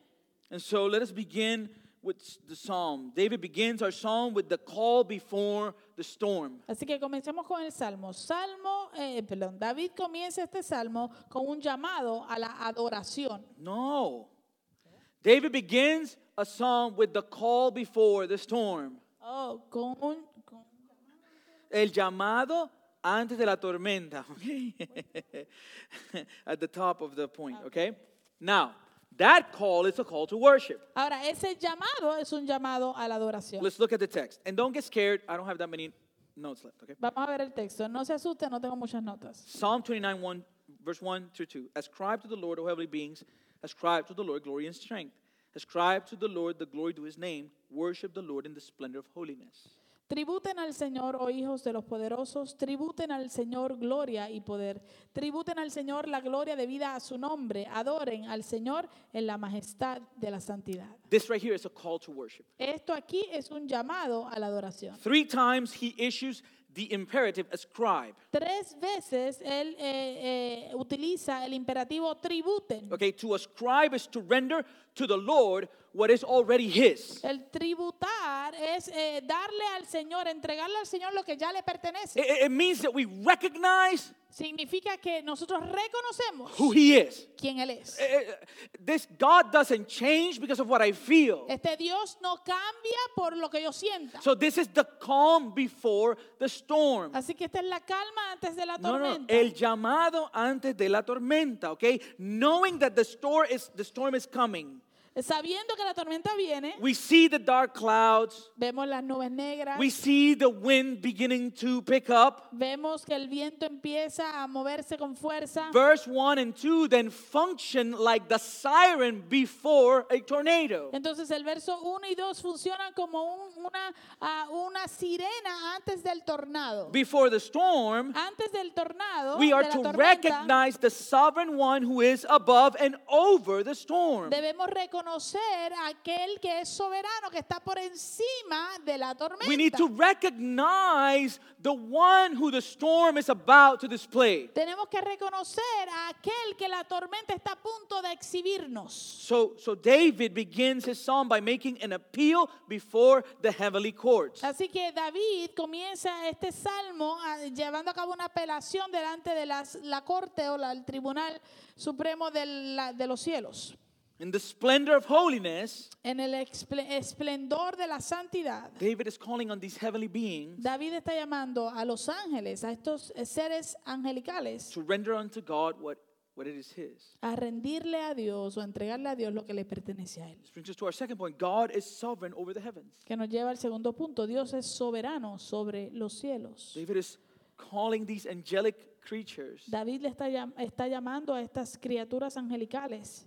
And so let us begin with the psalm. David begins our psalm with the call before the storm.
Así que comencemos con el salmo. Salmo, eh, perdón, David comienza este salmo con un llamado a la adoración.
No. David begins a psalm with the call before the storm.
Oh, con un, con-
El llamado antes de la tormenta. okay? At the top of the point, okay? Now, that call is a call to worship.
Ahora, ese llamado es un llamado a la adoración.
Let's look at the text. And don't get scared. I don't have that many notes left, okay?
Vamos a ver el texto. No se asuste, no tengo muchas notas.
Psalm 29, 1, verse 1 through 2. Ascribe to the Lord, O heavenly beings, ascribe to the Lord glory and strength. Ascribe to the Lord the glory to his name. Worship the Lord in the splendor of holiness.
Tributen al Señor, oh hijos de los poderosos, tributen al Señor gloria y poder. Tributen al Señor la gloria debida a su nombre. Adoren al Señor en la majestad de la santidad.
This right here is a call to worship.
Esto aquí es un llamado a la adoración.
Three times he issues the imperative ascribe.
Tres veces él eh, eh, utiliza el imperativo tributen.
Okay, to ascribe is to render to the Lord what is already His.
El tributar es eh, darle al Señor, entregarle al Señor lo que ya le pertenece.
It, it means that we recognize
Significa que nosotros reconocemos
who He is.
quién Él es.
Eh, eh, This God doesn't change because of what I feel.
Este Dios no cambia por lo que yo sienta.
So this is the calm before the storm.
Así que esta es la calma antes de la
No, no,
tormenta.
el llamado antes de la tormenta, okay? Knowing that the storm is the storm is coming.
Sabiendo que la tormenta viene,
We see the dark clouds.
vemos las nubes negras,
We see the wind beginning to pick up.
vemos que el viento empieza a moverse con fuerza.
Verse 1 and 2 then function like the siren before a tornado.
Entonces el verso 1 y 2 funcionan como un- una, ah, una sirena antes del tornado.
Before the storm,
Antes del tornado,
we are to
tormenta,
recognize the sovereign one who is above and over the storm.
debemos reconocer a aquel que es soberano, que está por encima de la tormenta.
We need to recognize the one who the storm is about to display.
Tenemos que reconocer a aquel que la tormenta está a punto de exhibirnos.
So, so David begins his psalm by making an appeal before the heavenly courts.
Así que David comienza este salmo ah, llevando a cabo una apelación delante de las- la corte o la- el tribunal supremo de, la- de los cielos.
In the splendor of holiness,
En el esplendor de la santidad,
David is calling on these heavenly beings
David está llamando a los ángeles, a estos seres angelicales,
to render unto God what, what it is his.
a rendirle a Dios o entregarle a Dios lo que le pertenece a Él.
This brings us to our second point. God is sovereign over the heavens.
Que nos lleva al segundo punto. Dios es soberano sobre los cielos.
David is calling these angelic creatures
David le está, llam- está llamando a estas criaturas angelicales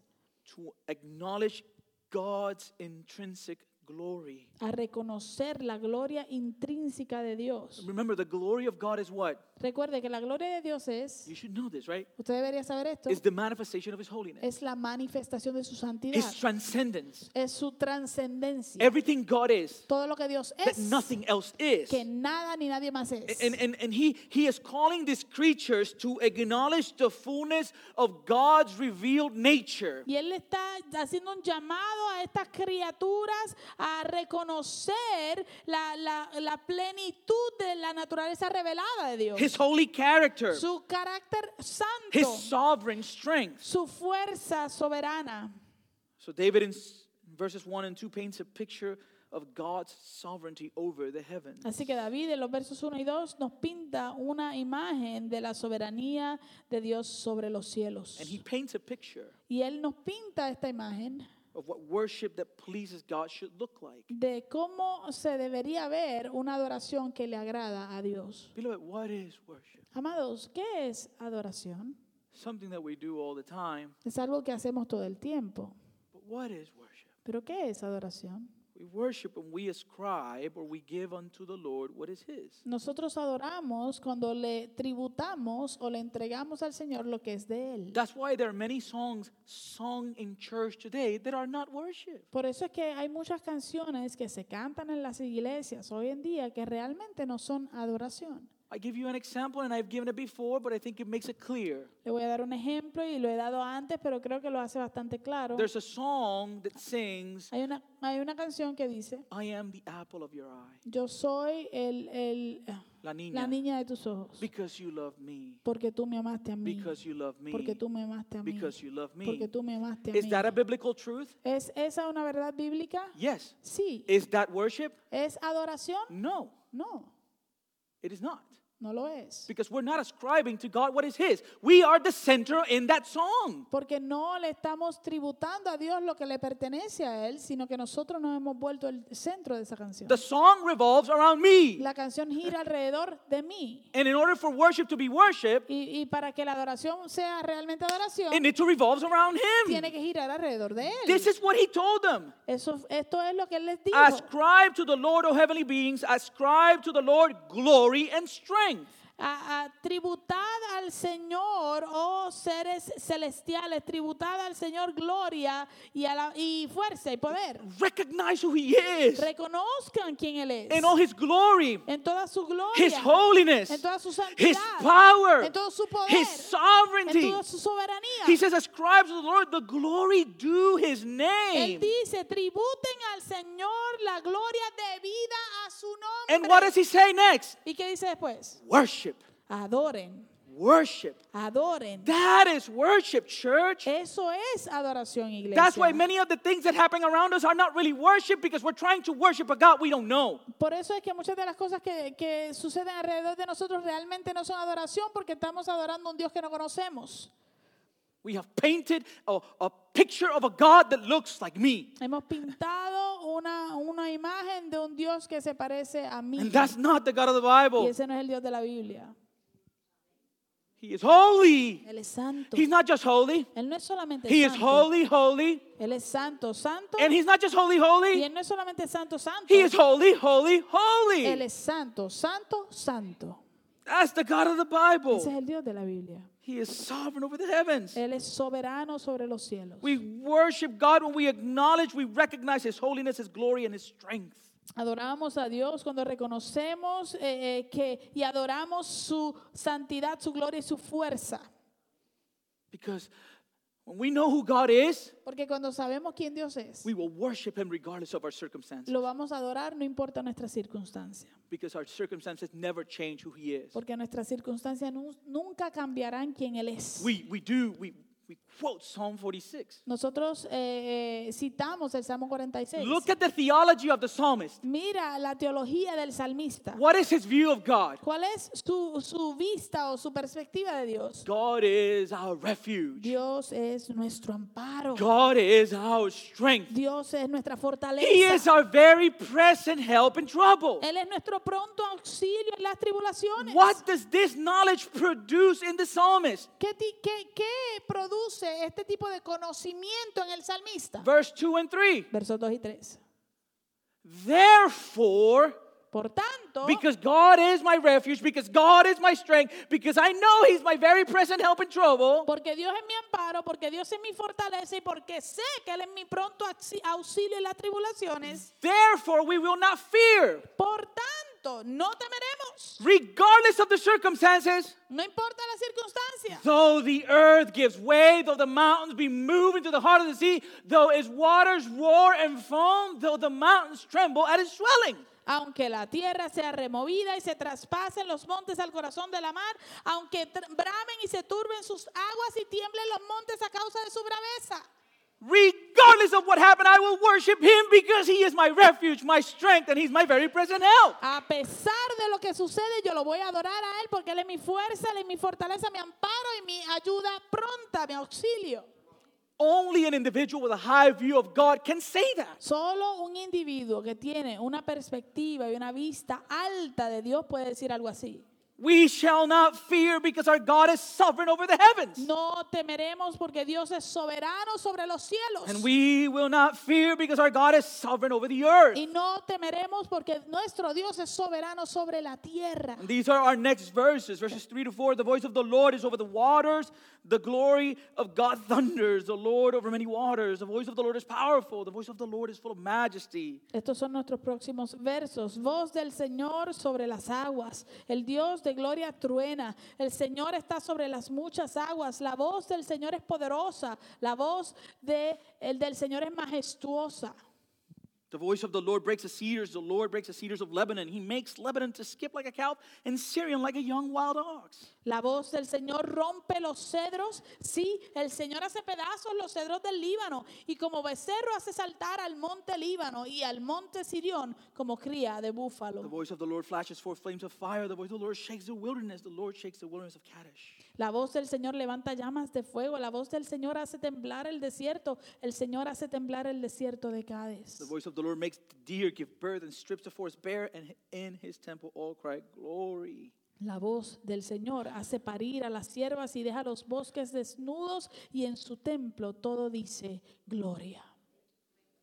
to acknowledge God's intrinsic glory.
a reconocer la gloria intrínseca de Dios.
Remember, the glory of God is what?
Recuerde que la gloria de Dios es,
You should know this, right?
usted debería saber esto,
It's the manifestation of His holiness,
es la manifestación de su santidad,
His transcendence.
es su trascendencia.
Everything God is,
Todo lo que Dios
that
es,
nothing else is.
que nada ni nadie más es.
And, and, and he, he is calling these creatures to acknowledge the fullness of God's revealed nature.
Y Él está haciendo un llamado a estas criaturas a reconocer la, la- la plenitud de la naturaleza revelada de Dios.
His holy character,
Su carácter
his
santo,
sovereign strength.
su fuerza soberana.
So David in verses 1 and 2 paints a picture of God's sovereignty over the heavens.
Así que David en los versos 1 y 2 nos pinta una imagen de la soberanía de Dios sobre los cielos.
And he paints a picture
Y Él nos pinta esta imagen
of what worship that pleases God should look like.
de cómo se debería ver una adoración que le agrada a Dios.
Beloved, what is worship?
Amados, ¿qué es adoración?
Something that we do all the time.
Es algo que hacemos todo el tiempo.
But what is worship?
¿Pero qué es adoración?
We worship when we ascribe or we give unto the Lord what is His.
Nosotros adoramos cuando le tributamos o le entregamos al Señor lo que es de Él.
That's why there are many songs sung in church today that are not worship.
Por eso es que hay muchas canciones que se cantan en las iglesias hoy en día que realmente no son adoración.
I give you an example, and I've given it before, but I think it makes it clear.
Le voy a dar un ejemplo y lo he dado antes, pero creo que lo hace bastante claro.
There's a song that sings,
Hay una, hay una canción que dice,
I am the apple of your eye,
yo soy el, el-
la niña,
la niña de tus ojos,
because you love me,
porque tú me amaste a mí,
because you love me,
porque tú me amaste a mí,
because you love me.
porque tú me amaste a
Is
mí.
that a biblical truth?
¿Es esa una verdad bíblica?
Yes.
Sí.
Is that worship?
¿Es adoración?
No,
No,
it is not.
No lo es.
Because we're not ascribing to God what is His. We are the center in that song.
Porque no le estamos tributando a Dios lo que le pertenece a Él, sino que nosotros nos hemos vuelto el centro de esa canción.
The song revolves around me.
La canción gira alrededor de mí.
And in order for worship to be worship,
Y, y para que la adoración sea realmente adoración,
it needs to revolve around Him.
tiene que girar alrededor de Él.
This is what He told them.
Eso, esto es lo que Él les dijo.
Ascribe to the Lord, O heavenly beings, ascribe to the Lord glory and strength strength.
A- a tributad al Señor, oh seres celestiales, tributad al Señor gloria y, a la- y fuerza y poder.
Recognize who He is
Reconozcan quién Él es.
in all His glory,
en toda su gloria.
His holiness,
en toda su
His
santidad.
power,
en todo su poder.
His
en
sovereignty.
toda su soberanía.
He says, ascribes to the Lord the glory due His
Él
name.
dice, tributen al Señor la gloria debida a su nombre.
And what does He say next?
¿Y qué dice después?
Worship.
Adoren,
Worship.
adoren.
That is worship, church.
Eso es adoración, iglesia.
That's why many of the things that happen around us are not really worship because we're trying to worship a God we don't know.
Por eso es que muchas de las cosas que, que suceden alrededor de nosotros realmente no son adoración porque estamos adorando a un Dios que no conocemos.
We have painted a, a picture of a God that looks like me.
Hemos pintado una, una imagen de un Dios que se parece a mí.
And that's not the God of the
Y
Bible.
ese no es el Dios de la Biblia.
He is holy.
Él es santo.
He's not just holy,
Él no es solamente
He is
santo.
holy, holy.
Él es santo, santo.
And He's not just holy,
Y
holy.
Él no es solamente santo, santo.
He is holy, holy,
Él
holy.
es santo, santo, santo.
That's the God of the Bible.
Ese es el Dios de la Biblia.
He is sovereign over the heavens.
Él es soberano sobre los cielos.
We worship God when we acknowledge, we recognize His holiness, His glory, and His strength.
Adoramos a Dios cuando reconocemos eh, eh, que y adoramos su santidad, su gloria y su fuerza.
Because when we know who God is,
Porque cuando sabemos quién Dios es,
we will worship Him regardless of our circumstances.
lo vamos a adorar no importa nuestra circunstancia.
Because our circumstances never change who He is.
Porque nuestras circunstancias nu- nunca cambiarán quién Él es.
We, we do, we, we quote Psalm 46.
Nosotros eh, eh, citamos el Salmo 46.
Look at the theology of the psalmist.
Mira la teología del salmista.
What is his view of God?
¿Cuál es su, su vista o su perspectiva de Dios?
God is our refuge.
Dios es nuestro amparo.
God is our strength.
Dios es nuestra fortaleza.
He is our very present help in trouble.
Él es nuestro pronto auxilio en las tribulaciones.
What does this knowledge produce in the psalmist?
¿Qué, qué- qué produce este tipo de conocimiento en el salmista?
Verse 2 and 3.
Versos 2 y 3.
Therefore,
Por tanto,
because God is my refuge, because God is my strength, because I know He's my very present help in trouble,
porque Dios es mi amparo, porque Dios es mi fortaleza y porque sé que Él es mi pronto auxi- auxilio en las tribulaciones,
therefore we will not fear,
por tanto, no temeremos.
regardless of the circumstances.
No importa la circunstancia.
Though the earth gives way, though the mountains be moved into the heart of the sea, though its waters roar and foam, though the mountains tremble at its swelling.
Aunque la tierra sea removida y se traspasen los montes al corazón de la mar, aunque bramen y se turben sus aguas y tiemblen los montes a causa de su braveza.
Regardless of what happened, I will worship him because he is my refuge, my strength, and he's my very present help.
A pesar de lo que sucede, yo lo voy a adorar a Él porque Él es mi fuerza, Él es mi fortaleza, mi amparo y mi ayuda pronta, mi auxilio.
Only an individual with a high view of God can say that.
Solo un individuo que tiene una perspectiva y una vista alta de Dios puede decir algo así.
We shall not fear because our God is sovereign over the heavens.
No temeremos porque Dios es soberano sobre los cielos.
And we will not fear because our God is sovereign over the earth.
Y no temeremos porque nuestro Dios es soberano sobre la tierra.
And these are our next verses, verses 3 to 4. The voice of the Lord is over the waters. The glory of God thunders. The Lord over many waters. The voice of the Lord is powerful. The voice of the Lord is full of majesty.
Estos son nuestros próximos versos. Voz del Señor sobre las aguas. El Dios de gloria truena. El Señor está sobre las muchas aguas. La voz del Señor es poderosa. La voz de, el del Señor es majestuosa.
The voice of the Lord breaks the cedars. The Lord breaks the cedars of Lebanon. He makes Lebanon to skip like a calf and Sirion like a young wild ox.
La voz del Señor rompe los cedros. Sí, el Señor hace pedazos los cedros del Líbano. Y como becerro hace saltar al monte Líbano y al monte Sirión como cría de búfalo.
The voice of the Lord flashes forth flames of fire. The voice of the Lord shakes the wilderness. The Lord shakes the wilderness of Kadesh.
La voz del Señor levanta llamas de fuego. La voz del Señor hace temblar el desierto. El Señor hace temblar el desierto de Cádiz.
The voice of the Lord makes the deer give birth and strips the forest bare, and in his temple all cry, Glory.
La voz del Señor hace parir a las siervas y deja los bosques desnudos y en su templo todo dice gloria.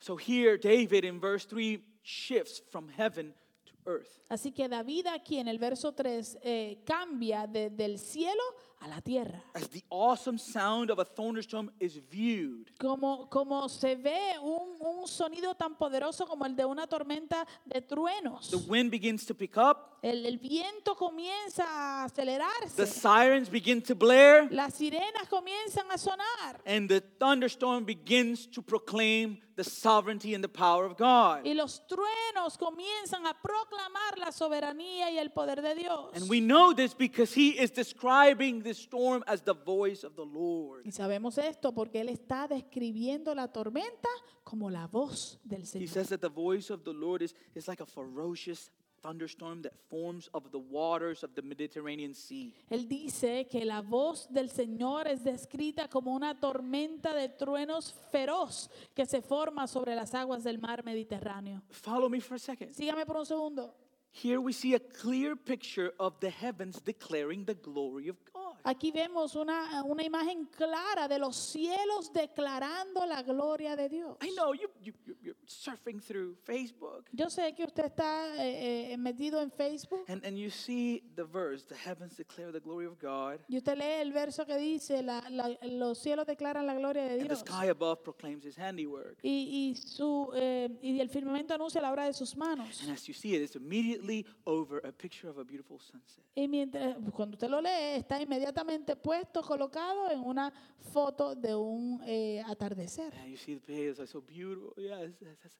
So here, David in verse 3 shifts from heaven to earth.
Así que David aquí en el verso 3 eh, cambia de- del cielo a la tierra.
As the awesome sound of a thunderstorm is viewed,
Como, como se ve un, un sonido tan poderoso como el de una tormenta de truenos.
the wind begins to pick up,
El, el viento comienza a
the
acelerarse.
sirens begin to blare,
Las sirenas comienzan a sonar.
and the thunderstorm begins to proclaim the sovereignty and the power of God.
Y los truenos comienzan a proclamar la soberanía y el poder de Dios.
And we know this because he is describing this storm as the voice of the Lord.
Y sabemos esto porque Él está describiendo la tormenta como la voz del
He
Señor.
says that the voice of the Lord is, is like a ferocious thunderstorm that forms of the waters of the Mediterranean Sea.
Él dice que la voz del Señor es descrita como una tormenta de truenos feroz que se forma sobre las aguas del mar Mediterráneo.
Follow me for a second.
Sígame por un segundo.
Here we see a clear picture of the heavens declaring the glory of God.
Aquí vemos una, una imagen clara de los cielos declarando la gloria de Dios.
I know you, you, you- surfing through Facebook
Yo sé que usted está eh, eh, metido en Facebook
and, and you see the verse, the heavens declare the glory of God,
y usted lee el verso que dice, la- la- los cielos declaran la gloria de
and the
Dios.
sky above proclaims his handiwork.
Y, y su, eh, y el firmamento anuncia la obra de sus manos.
And as you see it, it's immediately over a picture of a beautiful sunset.
Y mientras, cuando usted lo lee, está inmediatamente puesto, colocado en una foto de un eh, atardecer.
And you see the it's so beautiful. Yes, yes.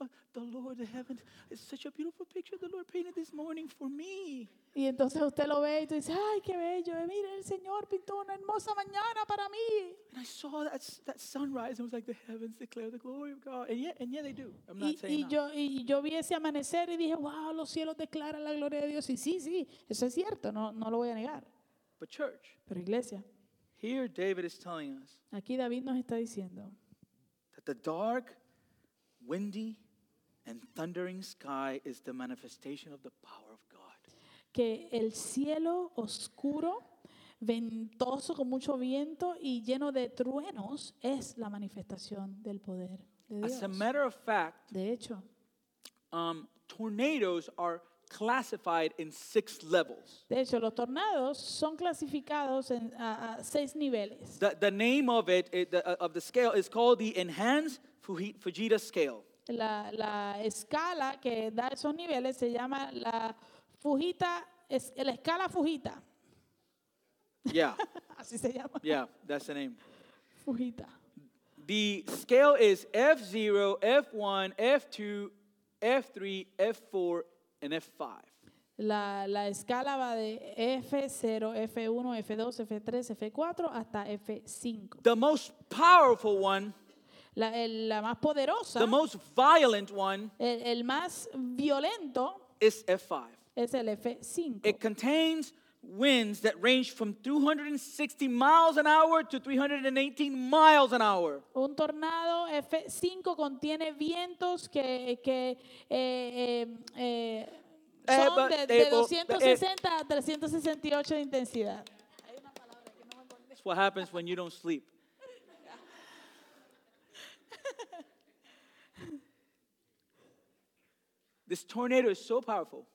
Uh, the Lord, the heavens, it's such a beautiful picture the Lord painted this morning for me.
Y entonces usted lo ve y tú dices, ay, qué bello, eh, mire, el Señor pintó una hermosa mañana para mí.
And I saw that, s- that sunrise and it was like the heavens declare the glory of God. And yeah, and yeah, they do. I'm not
Y,
saying
y
not.
yo, y yo vi ese amanecer y dije, wow, los cielos declaran la gloria de Dios. Y sí, sí, eso es cierto, no, no lo voy a negar.
But church,
Pero iglesia,
here David is telling us
aquí David nos está diciendo
that the dark, windy, and thundering sky is the manifestation of the power of God.
que el cielo oscuro, ventoso con mucho viento y lleno de truenos es la manifestación del poder de Dios.
As a matter of fact,
De hecho,
um, tornadoes are classified in six levels.
de hecho, los tornados son clasificados en a, a seis niveles.
The, the name of it, it- the, uh, of the scale, is called the Enhanced Fujita Scale.
La, la escala que da esos niveles se llama la Fujita, es, la escala Fujita,
Yeah,
así se llama,
yeah, that's the name.
Fujita.
The scale is F0, F1, F2, F3, F4, and F5.
La, la escala va de F0, F1, F2, F3, F4 hasta F5.
The most powerful one,
La, más poderosa,
the most violent one,
el, el más violento
is F5.
es el F5.
It contains winds that range from 260 miles an hour to 318 miles an hour.
Un tornado F5 contiene vientos que, que eh, eh, eh, son de,
eh,
de
bo-
260 a 368 de intensidad.
That's what happens when you don't sleep. This tornado is so powerful.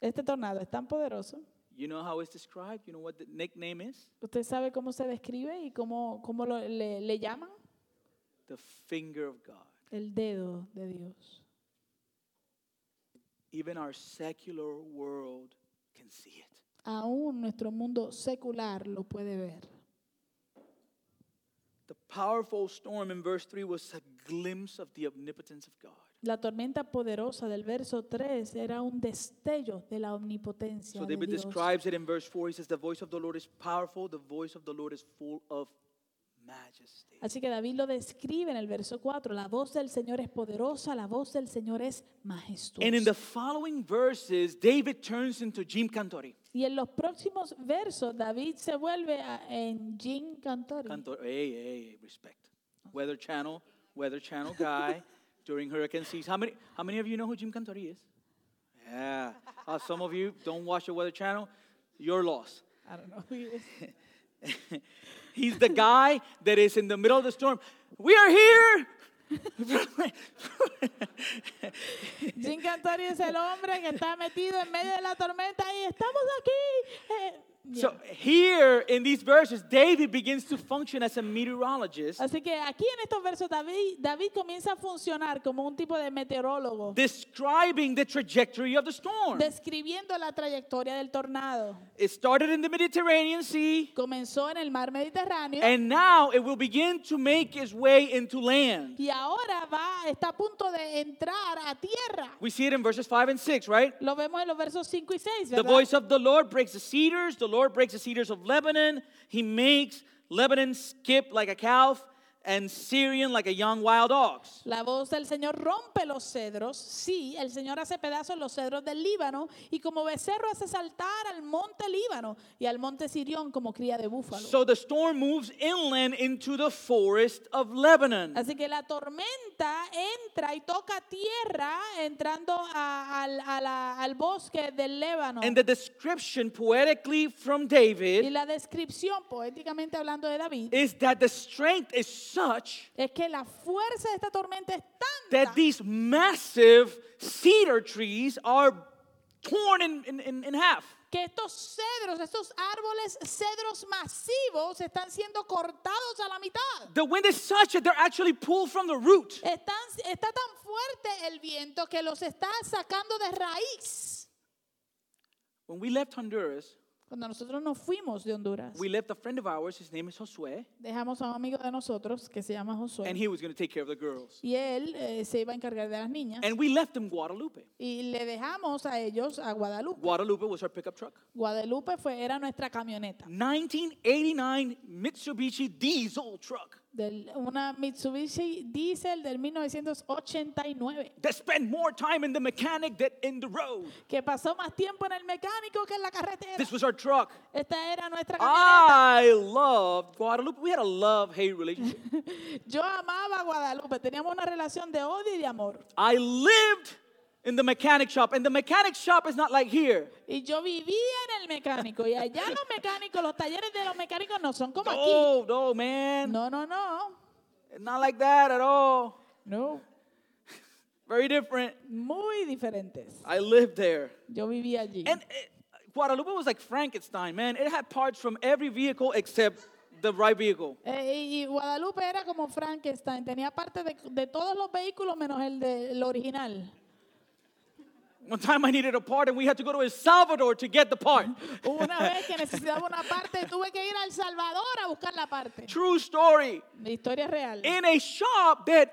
Este tornado es tan poderoso.
You know how it's described? You know what the nickname is?
¿Usted sabe cómo se describe y cómo, cómo lo- le, le llaman?
The finger of God.
El dedo de Dios.
Even our secular world can see it.
Aún nuestro mundo secular lo puede ver.
Powerful storm in verse 3 was a glimpse of the omnipotence of God.
La tormenta poderosa del verso 3 era un destello de la omnipotencia
So
de
David
Dios.
describes it in verse 4. He says, The voice of the Lord is powerful, the voice of the Lord is full of majesty.
Así que David lo describe en el verso 4. La voz del Señor es poderosa, la voz del Señor es majestuosa.
And in the following verses, David turns into Jim Cantore.
Y en los próximos versos, David se vuelve a- en Jim Cantore.
Cantor, hey, hey, respect. Weather Channel, Weather Channel guy during hurricane season. How many, how many of you know who Jim Cantore is? Yeah. Uh, some of you don't watch the Weather Channel. Your loss.
I don't know who he is.
He's the guy that is in the middle of the storm. We are here.
Jim Cantori es el hombre que está metido en medio de la tormenta y estamos aquí. Eh,
so here in these verses, David begins to function as a meteorologist,
Así que aquí en estos versos David, David comienza a funcionar como un tipo de meteorólogo,
describing the trajectory of the storm.
describiendo la trayectoria del tornado.
It started in the Mediterranean Sea,
Comenzó en el mar Mediterráneo
and now it will begin to make its way into land.
y ahora va, está a punto de entrar a tierra.
We see it in verses 5 and 6, right?
Lo vemos en los versos 5 y 6,
The voice of the Lord breaks the cedars. The Lord breaks the cedars of Lebanon. He makes Lebanon skip like a calf and Sirion like a young wild ox.
La voz del Señor rompe los cedros. Sí, el Señor hace pedazos los cedros del Líbano y como becerro hace saltar al monte Líbano y al monte Sirión como cría de búfalo.
So the storm moves inland into the forest of Lebanon.
Así que la tormenta entra y toca tierra entrando a- al, a la- al bosque del Líbano.
And the description poetically from David Y
la descripción, poéticamente hablando de David,
is that the strength is such
es que la fuerza de esta tormenta es
that these massive cedar trees are torn in, in, in, in half.
que estos cedros, estos árboles cedros masivos están siendo cortados a la mitad.
The wind is such that they're actually pulled from the root.
Están- está tan fuerte el viento que los está sacando de raíz.
When we left Honduras,
Cuando nosotros nos fuimos de Honduras,
we left a friend of ours, his name is Josue,
dejamos a un amigo de nosotros que se llama Josué.
and he was going to take care of the girls.
Y él eh, se iba a encargar de las niñas.
And we left him Guadalupe.
Y le dejamos a ellos a Guadalupe.
Guadalupe was our pickup truck.
Guadalupe fue, era nuestra camioneta.
1989 Mitsubishi diesel truck
Del- una Mitsubishi Diesel del 1989.
that spent more time in the mechanic than in the road.
Que pasó más tiempo en el mecánico que en la carretera.
This was our truck.
Esta era nuestra camioneta.
I loved Guadalupe. We had a love-hate relationship.
Yo amaba Guadalupe. Teníamos una relación de odio y de amor.
I lived in the mechanic shop, and the mechanic shop is not like here.
Y yo vivía en el mecánico. Y allá los mecánicos, los talleres de los mecánicos no son como aquí.
No, no, man.
No, no, no.
Not like that at all.
No.
Very different.
Muy diferentes.
I lived there.
Yo vivía allí.
And it, Guadalupe was like Frankenstein, man. It had parts from every vehicle except the right vehicle.
Eh, y Guadalupe era como Frankenstein. Tenía parte de, de todos los vehículos menos el del original.
One time I needed a part and we had to go to El Salvador to get the part.
Una vez que necesitaba una parte tuve que ir a El Salvador a buscar la parte.
True story.
La historia real.
In a shop that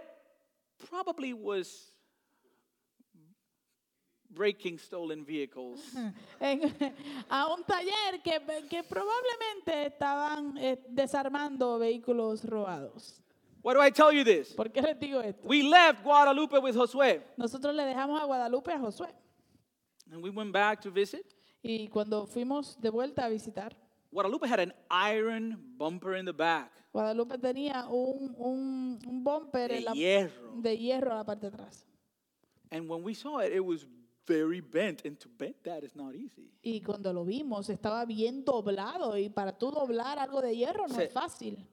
probably was breaking stolen vehicles.
A un taller que, que probablemente estaban eh, desarmando vehículos robados.
Why do I tell you this?
¿Por qué les digo esto?
We left Guadalupe with Josue
Nosotros le dejamos a Guadalupe a Josué.
And we went back to visit.
Y cuando fuimos de vuelta a visitar,
Guadalupe had an iron bumper in the back.
Guadalupe tenía un, un, un bumper
De
en la-
hierro.
de hierro a la parte de atrás.
And when we saw it, it was very bent. And to bend that is not easy.
Y cuando lo vimos, estaba bien doblado. Y para tú doblar algo de hierro no es fácil.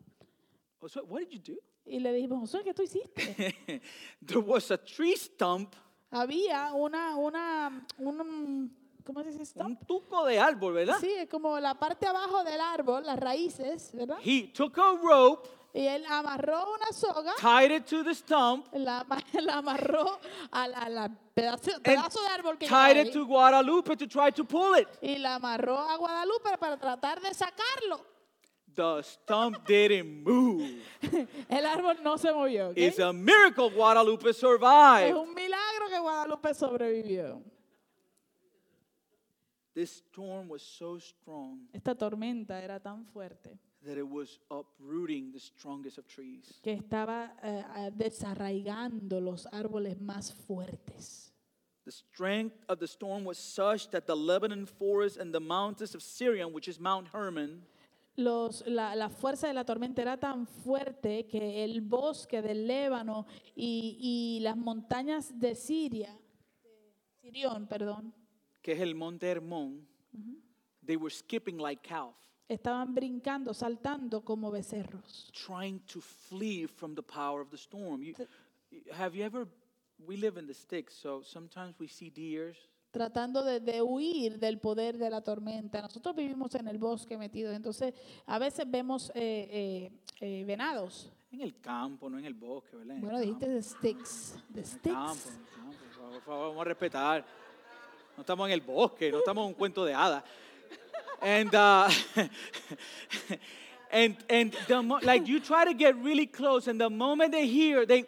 What did you do?
Y le dijimos, Josué, ¿qué tú hiciste?
there was a tree stump,
Había una, una, un, ¿cómo se dice esto?
un tuco de árbol, ¿verdad?
Sí, es como la parte abajo del árbol, las raíces, ¿verdad?
He took a rope,
Y él amarró una soga,
tied it to the stump,
la, la amarró al a la pedazo, pedazo de árbol que
tied
ahí,
it to Guadalupe to try to pull it.
y la amarró a Guadalupe para tratar de sacarlo.
The stump didn't move.
El árbol no se movió. ¿ok?
It's a miracle Guadalupe
Es
survived.
un milagro que Guadalupe sobrevivió.
This storm was so strong
Esta tormenta era tan fuerte
that it was uprooting the strongest of trees.
que estaba eh, desarraigando los árboles más fuertes.
The strength of the storm was such that the Lebanon forest and the mountains of Sirion, which is Mount Hermon,
Los, la, la fuerza de la tormenta era tan fuerte que el bosque del Líbano y, y las montañas de Siria, de Sirión, perdón,
que es el Monte Hermón, they were skipping like calf,
estaban brincando, saltando como becerros,
trying to flee from the power of the storm. You- Have you ever? We live in the sticks, so sometimes we see deers.
Tratando de, de huir del poder de la tormenta. Nosotros vivimos en el bosque metidos, entonces a veces vemos eh, eh, eh, venados.
En el campo, no en el bosque, ¿verdad? En
Bueno, dijiste de sticks, de
En el campo,
sticks.
en el campo, por favor, por favor, vamos a respetar. No estamos en el bosque, no estamos en un cuento de hadas. And, uh, and, and the like you try to get really close, and the moment they hear, they,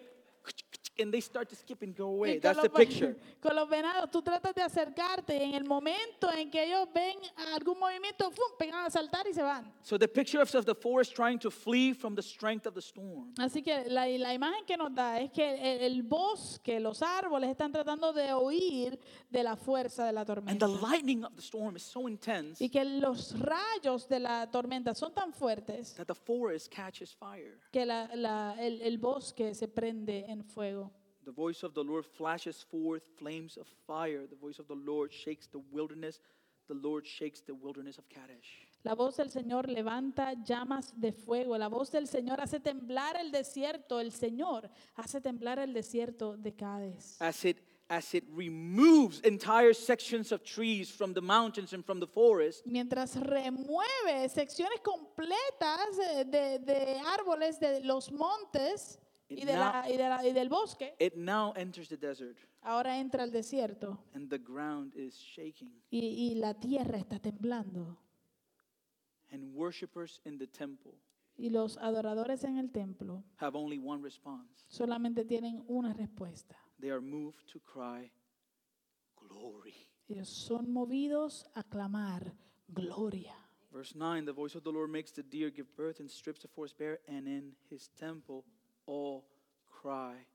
and they start to skip and go away. That's the picture.
Con los venados, tú tratas de acercarte y en el momento en que ellos ven algún movimiento, ¡fum! pegan a saltar y se van.
So the picture of, the forest trying to flee from the strength of the storm.
Así que la, la imagen que nos da es que el, el bosque, los árboles están tratando de huir de la fuerza de la
And
tormenta.
the lightning of the storm is so intense
Y que los rayos de la tormenta son tan fuertes
that the forest catches fire.
que la- la- el, el bosque se prende en fuego.
The voice of the Lord flashes forth flames of fire. The voice of the Lord shakes the wilderness. The Lord shakes the wilderness of Kadesh.
La voz del Señor levanta llamas de fuego. La voz del Señor hace temblar el desierto. El Señor hace temblar el desierto de Cádiz.
As it as it removes entire sections of trees from the mountains and from the forest,
Mientras remueve secciones completas de, de árboles de los montes y, de la- y de la- y del bosque,
it now enters the desert,
ahora entra al desierto
and the ground is shaking.
y, y la tierra está temblando.
And worshippers in the temple
Y los adoradores en el templo
have only one response.
solamente tienen una respuesta.
They are moved to cry, "Glory."
Ellos son movidos a clamar gloria.
Verse 9 The voice of the Lord makes the deer give birth and strips the forest bare, and in his temple all cry,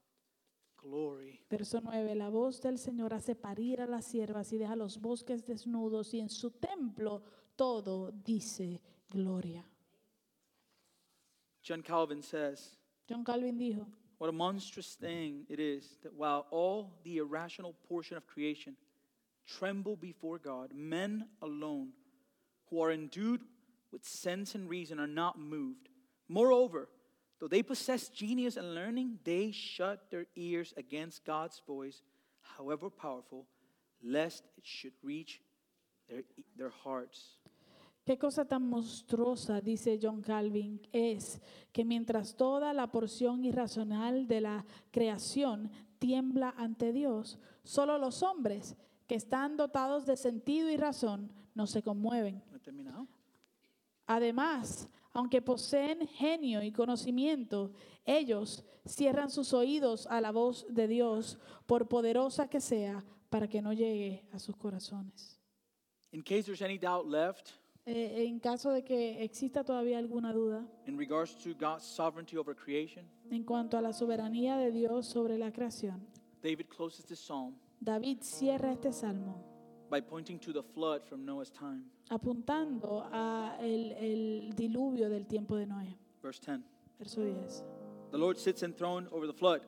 Glory.
Verso 9, la voz del Señor hace parir a las siervas y deja los bosques desnudos y en su templo todo dice gloria.
John Calvin says,
John Calvin dijo,
What a monstrous thing it is that while all the irrational portion of creation tremble before God, men alone who are endued with sense and reason are not moved. Moreover, though they possess genius and learning, they shut their ears against God's voice, however powerful, lest it should reach their, their hearts.
Qué cosa tan monstruosa, dice John Calvin, es que mientras toda la porción irracional de la creación tiembla ante Dios, solo los hombres que están dotados de sentido y razón no se conmueven. Además, aunque poseen genio y conocimiento, ellos cierran sus oídos a la voz de Dios, por poderosa que sea, para que no llegue a sus corazones.
In case there's any doubt left
Eh, en caso de que exista todavía alguna duda
in regards to God's sovereignty over creation,
en cuanto a la soberanía de Dios sobre la creación,
David closes this psalm
David cierra este salmo
by pointing to the flood from Noah's time.
Apuntando a el, el diluvio del tiempo de Noé.
Verse 10.
Verso 10.
The Lord sits enthroned over the flood.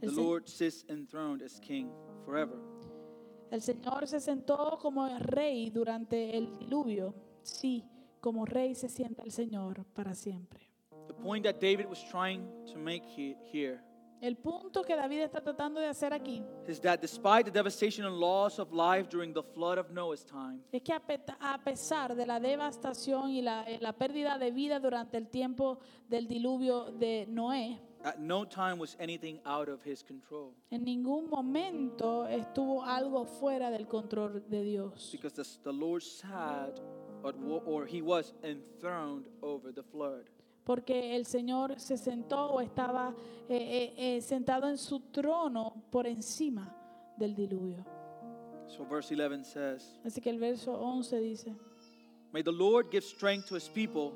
The Lord sits enthroned as king forever.
el Señor se sentó como rey durante el diluvio. Sí, como rey se sienta el Señor para siempre.
The point that David was trying to make he- here
El punto que David está tratando de hacer aquí
is that despite the devastation and loss of life during the flood of Noah's time,
es que a pe- a pesar de la devastación y la, eh, la pérdida de vida durante el tiempo del diluvio de Noé,
at no time was anything out of his control
en ningún momento estuvo algo fuera del control de Dios.
because the, the Lord sat or, or he was enthroned over the flood.
Porque el Señor se sentó o estaba eh, eh, eh, sentado en su trono por encima del diluvio.
So verse 11 says,
Así que el verso 11 dice,
May the Lord give strength to his people.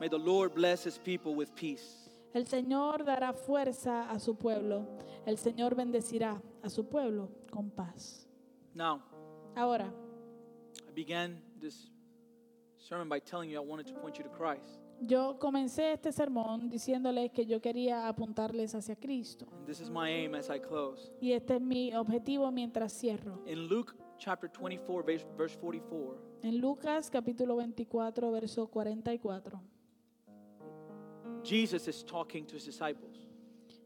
May the Lord bless his people with peace.
el Señor dará fuerza a su pueblo, el Señor bendecirá a su pueblo con paz.
Now,
Ahora,
I began this sermon by telling you I wanted to point you to Christ.
Yo comencé este sermón diciéndoles que yo quería apuntarles hacia Cristo.
And this is my aim as I close.
Y este es mi objetivo mientras cierro.
In Luke chapter 24, verse verse 44,
En Lucas capítulo 24, verso 44.
Jesus is talking to his disciples.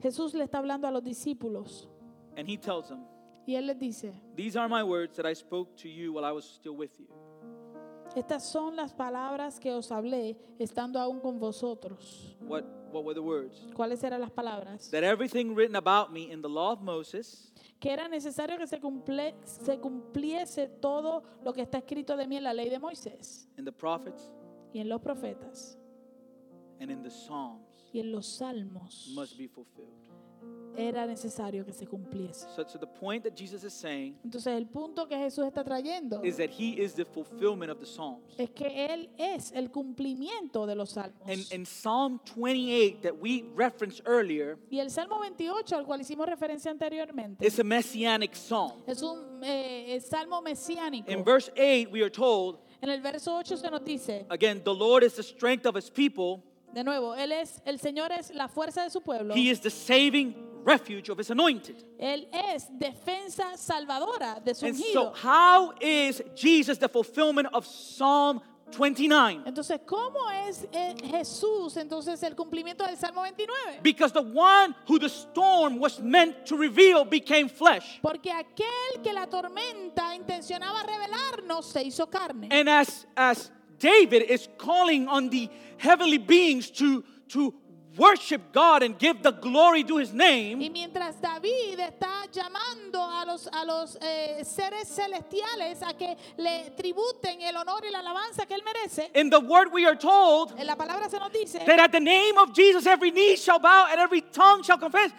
Jesús le está hablando a los discípulos
and he tells them,
y él les dice,
These are my words that I spoke to you while I was still with you.
Estas son las palabras que os hablé estando aún con vosotros.
What, what were the words?
¿Cuáles eran las palabras?
That everything written about me in the law of Moses,
Que era necesario que se, cumple- se cumpliese todo lo que está escrito de mí en la ley de Moisés
in the prophets,
y en los profetas
and in the Psalms
y en los salmos.
must be fulfilled.
Era necesario que se cumpliese.
So, so the point that Jesus is saying
Entonces el punto que Jesús está trayendo
is that he is the fulfillment of the Psalms.
es que Él es el cumplimiento de los salmos.
And in Psalm 28 that we referenced earlier,
Y el Salmo 28, al cual hicimos referencia anteriormente,
it's a messianic psalm.
es un eh, salmo mesiánico.
In verse 8, we are told,
En el verso 8 se nos dice,
again, the Lord is the strength of his people.
De nuevo, Él es, el Señor es la fuerza de su pueblo.
He is the saving refuge of his anointed.
Él es defensa salvadora de su
And so,
ungido.
how is Jesus the fulfillment of Psalm 29?
Entonces, ¿cómo es eh, Jesús entonces el cumplimiento del Salmo 29?
Because the one who the storm was meant to reveal became flesh.
Porque aquel que la tormenta intencionaba revelarnos se hizo carne.
And as, as David is calling on the heavenly beings to, to worship God and give the glory to his
Y
name,
mientras David está llamando a los, a los eh, seres celestiales a que le tributen el honor y la alabanza que él merece,
in the word we are told
en la palabra se nos dice
that at the name of Jesus every knee shall bow and every tongue shall confess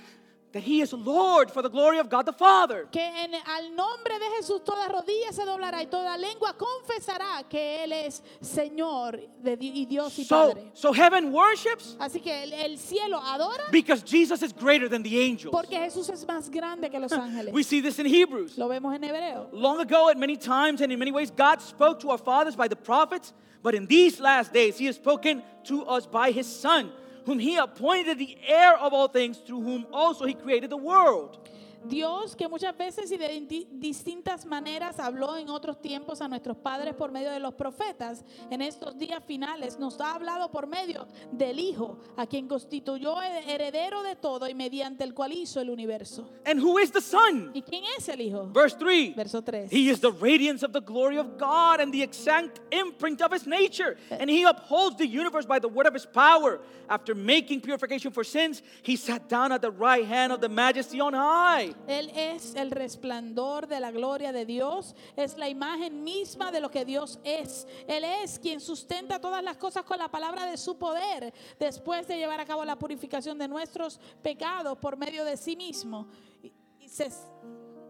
that he is Lord for the glory of God the Father.
que en, al nombre de Jesús toda rodilla se doblará y toda lengua confesará que Él es Señor de, y Dios y
So,
Padre.
so heaven worships
Así que el, el cielo adora
because Jesus is greater than the angels.
porque Jesús es más grande que los ángeles.
We see this in Hebrews.
Lo vemos en hebreo.
Long ago, at many times and in many ways, God spoke to our fathers by the prophets, but in these last days, He has spoken to us by His Son, whom He appointed the heir of all things, through whom also He created the world.
Dios que muchas veces y de di- distintas maneras habló en otros tiempos a nuestros padres por medio de los profetas, en estos días finales nos ha hablado por medio del Hijo, a quien constituyó he- heredero de todo y mediante el cual hizo el universo.
And who is the Son?
¿Y quién es el Hijo?
Verse 3
Verso 3.
He is the radiance of the glory of God and the exact imprint of His nature. And He upholds the universe by the word of His power. After making purification for sins, He sat down at the right hand of the majesty on high.
Él es el resplandor de la gloria de Dios, es la imagen misma de lo que Dios es. Él es quien sustenta todas las cosas con la palabra de su poder, después de llevar a cabo la purificación de nuestros pecados por medio de sí mismo. Y- y se,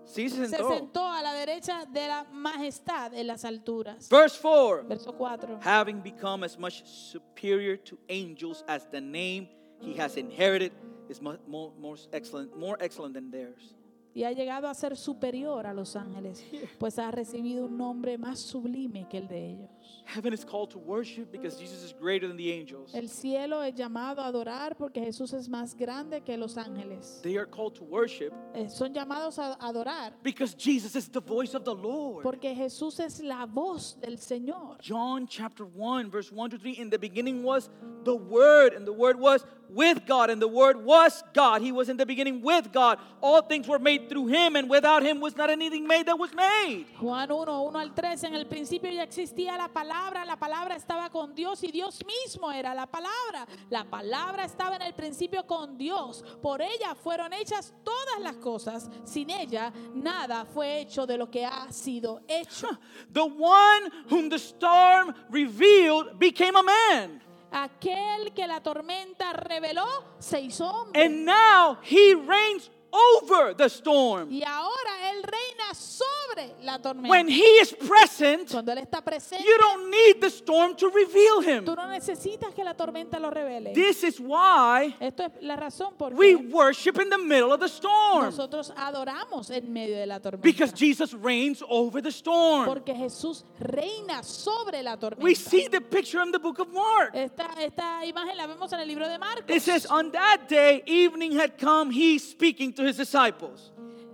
Sí, se
se
sentó.
sentó a la derecha de la majestad en las alturas.
Verse 4
Verso 4.
having become as much superior to angels as the name he has inherited is more, more, excellent, more excellent than theirs.
Y ha llegado a ser superior a los ángeles, pues ha recibido un nombre más sublime que el de ellos.
Heaven is called to worship because Jesus is greater than the angels.
El cielo es llamado a adorar porque Jesús es más grande que los ángeles.
They are called to worship
Eh, son llamados a adorar
because Jesus is the voice of the Lord.
porque Jesús es la voz del Señor.
John chapter 1, verse 1 to 3 In the beginning was the Word, and the Word was with God, and the Word was God. He was in the beginning with God. All things were made through Him, and without Him was not anything made that was made.
Juan 1, 1 al 3, en el principio ya existía la palabra, la palabra estaba con Dios y Dios mismo era la palabra. La palabra estaba en el principio con Dios. Por ella fueron hechas todas las cosas. Sin ella nada fue hecho de lo que ha sido hecho.
The one whom the storm revealed became a man.
Aquel que la tormenta reveló se hizo hombre.
And now he reigns over the storm.
Y ahora Él reina sobre la tormenta.
When he is present,
Cuando Él está presente,
you don't need the storm to reveal him.
tú no necesitas que la tormenta lo revele.
This is why
Esto es la razón por
we worship in the middle of the storm.
nosotros adoramos en medio de la tormenta.
Because Jesus reigns over the storm.
Porque Jesús reina sobre la
We see the picture in the book of Mark.
Esta, esta imagen la vemos en el libro de Marcos.
It says, On that day, evening had come, he speaking to his disciples.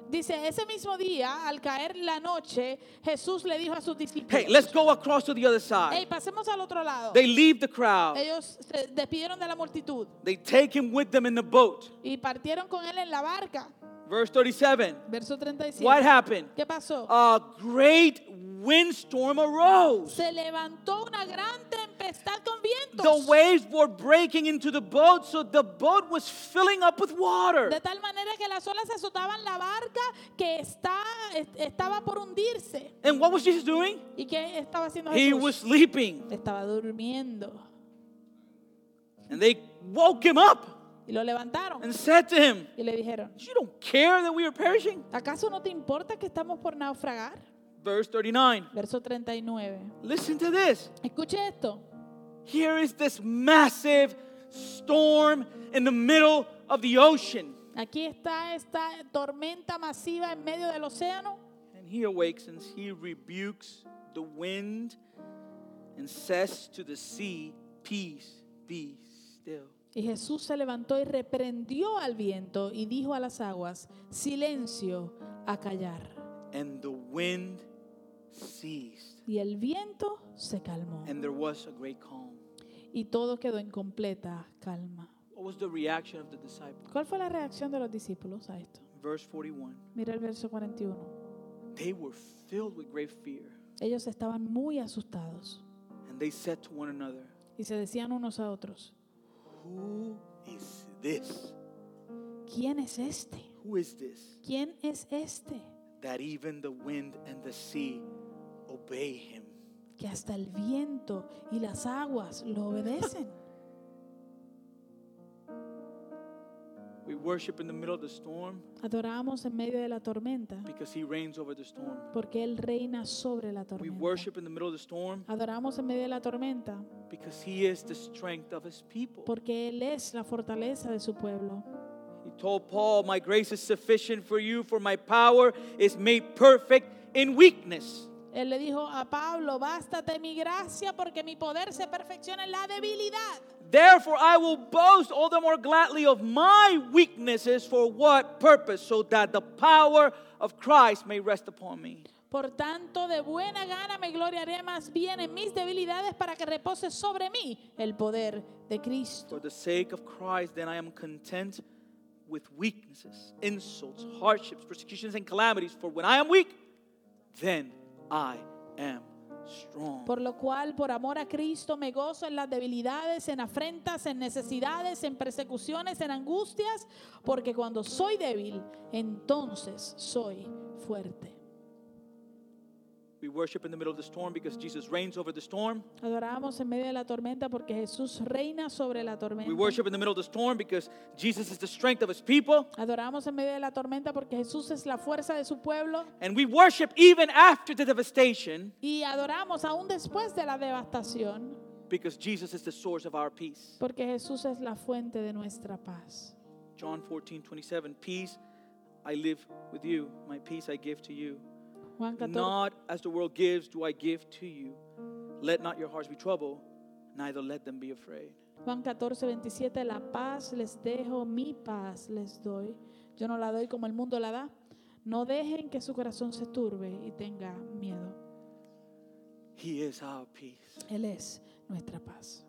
Dice, ese mismo día, al caer la noche, Jesús le dijo a sus discípulos,
Hey, let's go across to the other
hey,
side.
pasemos al otro lado.
They leave the crowd.
Ellos se despidieron de la multitud
They take him with them in the boat.
y partieron con él en la barca.
Verse 37.
Verso 37.
What happened?
¿Qué pasó?
A great windstorm arose.
Se levantó una gran tempestad con vientos.
The waves were breaking into the boat, so the boat was filling up with water.
De tal manera que las olas azotaban la barca que está, estaba por hundirse.
And what was Jesus doing?
¿Y qué estaba haciendo Jesús?
He was sleeping.
Estaba durmiendo.
And they woke him up
Y lo levantaron
and said to him,
y le dijeron,
You don't care that we are perishing?
¿acaso no te importa que estamos por naufragar?
Verse 39.
Verso 39.
Listen to this.
Escuche esto.
Here is this massive storm in the middle of the ocean.
Aquí está esta tormenta masiva en medio del océano.
And he awakes and he rebukes the wind and says to the sea, Peace, be still.
Y Jesús se levantó y reprendió al viento y dijo a las aguas, silencio, a callar.
And the wind ceased.
Y el viento se calmó.
And there was a great calm.
Y todo quedó en completa calma.
What was the reaction of the disciples?
¿Cuál fue la reacción de los discípulos a esto?
Verse 41.
Mira el verso 41.
They were filled with great fear.
Ellos estaban muy asustados
And they said to one another,
y se decían unos a otros,
Who is this?
¿quién es este?
Who is this?
¿Quién es este?
That even the wind and the sea obey him.
Que hasta el viento y las aguas lo obedecen.
worship in the middle of the storm
Adoramos en medio de la tormenta
because he reigns over the storm.
porque Él reina sobre la
We
tormenta.
worship in the middle of the storm
Adoramos en medio de la tormenta
because he is the strength of his people.
porque Él es la fortaleza de su pueblo.
He told Paul, My grace is sufficient for you, for my power is made perfect in weakness.
Él le dijo a Pablo, bástate mi gracia porque mi poder se perfecciona en la debilidad.
Therefore, I will boast all the more gladly of my weaknesses. For what purpose? So that the power of Christ may rest upon me.
Por tanto, de buena gana me gloriaré más bien en mis debilidades para que repose sobre mí el poder de Cristo.
For the sake of Christ, then I am content with weaknesses, insults, hardships, persecutions, and calamities. For when I am weak, then I am.
Por lo cual, por amor a Cristo, me gozo en las debilidades, en afrentas, en necesidades, en persecuciones, en angustias, porque cuando soy débil, entonces soy fuerte.
We worship in the middle of the storm because Jesus reigns over the storm.
Adoramos en medio de la tormenta porque Jesús reina sobre la tormenta.
We worship in the middle of the storm because Jesus is the strength of his people.
Adoramos en medio de la tormenta porque Jesús es la fuerza de su pueblo.
And we worship even after the devastation
Y adoramos aún después de la devastación
because Jesus is the source of our peace.
porque Jesús es la fuente de nuestra paz.
John 14, 27. Peace I live with you, my peace I give to you.
Juan 14,
Not as the world gives, do I give to you. Let not your hearts be troubled, neither let them be afraid.
Juan 14, 27, la paz les dejo, mi paz les doy. Yo no la doy como el mundo la da. No dejen que su corazón se turbe y tenga miedo.
He is our peace.
Él es nuestra paz.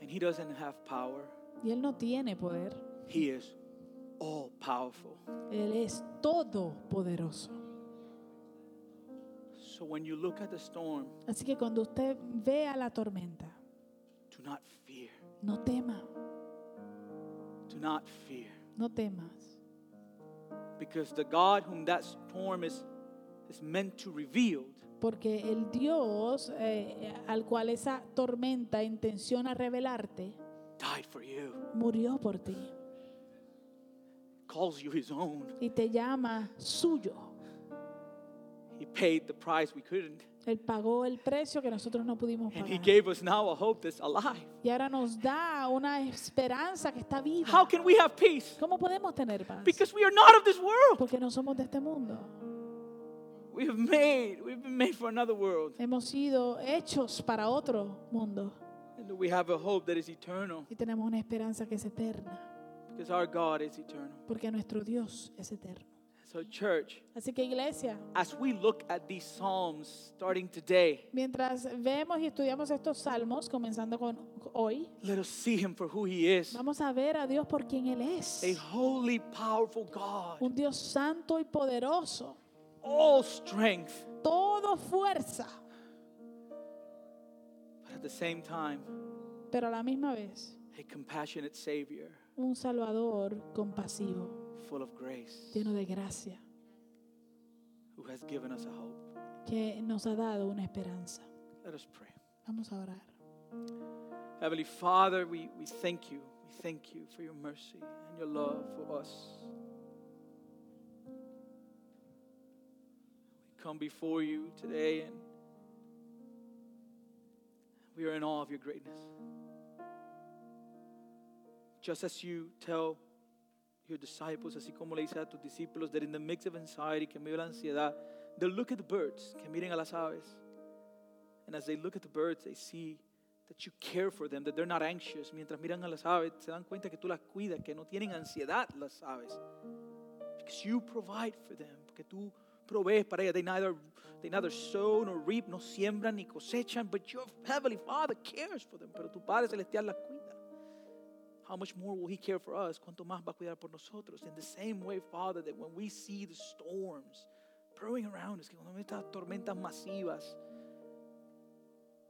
And He doesn't have power,
Y Él no tiene poder.
He is all powerful.
Él es todopoderoso.
So when you look at the storm,
Así que cuando usted vea la tormenta,
do not fear.
no tema,
Do not fear.
no temas.
Because the God whom that storm is, is meant to reveal
Porque el Dios eh, al cual esa tormenta intenciona revelarte,
died for you,
murió por ti
calls you His own.
y te llama suyo.
He paid the price we couldn't.
Él pagó el precio que nosotros no pudimos
And He
pagar.
gave us now a hope that's alive.
Y ahora nos da una esperanza que está viva.
How can we have peace?
¿Cómo podemos tener paz?
Because we are not of this world.
Porque no somos de este mundo.
We have made, we've been made for another world.
Hemos sido hechos para otro mundo
And we have a hope that is eternal.
y tenemos una esperanza que es eterna.
Because our God is eternal.
porque nuestro Dios es eterno.
So, church,
Así que iglesia,
as we look at these Psalms starting today,
mientras vemos y estudiamos estos salmos, comenzando con hoy,
let us see Him for who He is.
vamos a ver a Dios por quien Él es.
a holy, powerful God,
Un Dios santo y poderoso,
all strength,
todo fuerza,
but at the same time,
pero a la misma vez
a compassionate Savior,
un Salvador compasivo,
full of grace,
lleno de gracia,
who has given us a hope.
que nos ha dado una esperanza.
Let us pray.
Vamos a orar.
Heavenly Father, we, we thank you. We thank you for your mercy and your love for us. We come before you today and we are in awe of your greatness. Just as you tell your disciples, así como le dices a tus discípulos, that in the mix of anxiety, que medio de la ansiedad, they'll look at the birds, que miren a las aves. And as they look at the birds, they see that you care for them, that they're not anxious. Mientras miran a las aves, se dan cuenta que tú las cuidas, que no tienen ansiedad las aves. Because you provide for them, porque tú provees para ellas. They neither, they neither sow nor reap, no siembran ni cosechan, but your heavenly Father cares for them. Pero tu Padre Celestial las cuida. How much more will He care for us? ¿Cuánto más va a cuidar por nosotros? In the same way, Father, that when we see the storms brewing around us, que cuando estas tormentas masivas,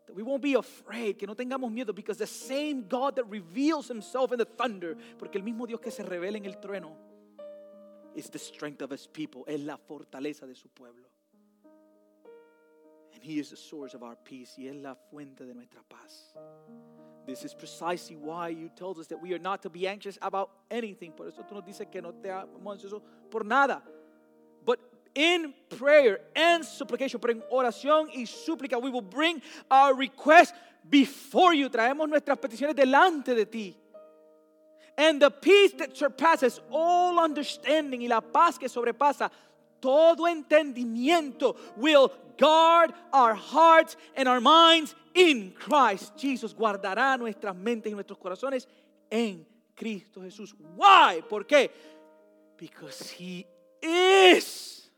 that we won't be afraid, que no tengamos miedo, because the same God that reveals himself in the thunder, porque el mismo Dios que se revela en el trueno, is the strength of his people, es la fortaleza de su pueblo. And he is the source of our peace, y es la fuente de nuestra paz. This is precisely why you told us that we are not to be anxious about anything. Por eso tú nos dices que no te ansiosos por nada. But in prayer and supplication, pero en oración y súplica, we will bring our requests before you. Traemos nuestras peticiones delante de ti. And the peace that surpasses all understanding y la paz que sobrepasa todo entendimiento will guard our hearts and our minds in Christ Jesus. Guardará nuestras mentes y nuestros corazones en Cristo Jesús. Why? ¿Por qué? Because He is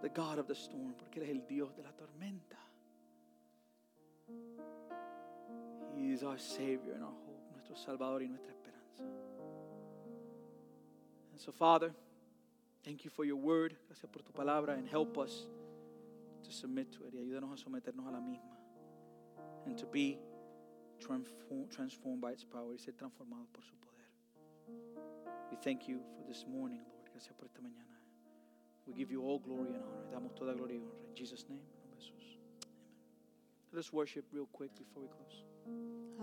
the God of the storm, porque Él es el Dios de la tormenta. He is our Savior and our hope, nuestro Salvador y nuestra esperanza. And so, Father, thank you for your word. Gracias por tu palabra and help us to submit to it. Y ayúdanos a someternos a la misma. And to be transform, transformed by its power y ser transformados por su poder. We thank you for this morning, Lord. Gracias por esta mañana. We give you all glory and honor. Damos toda gloria y honra. In Jesus' name. Amen. Let's worship real quick before we close.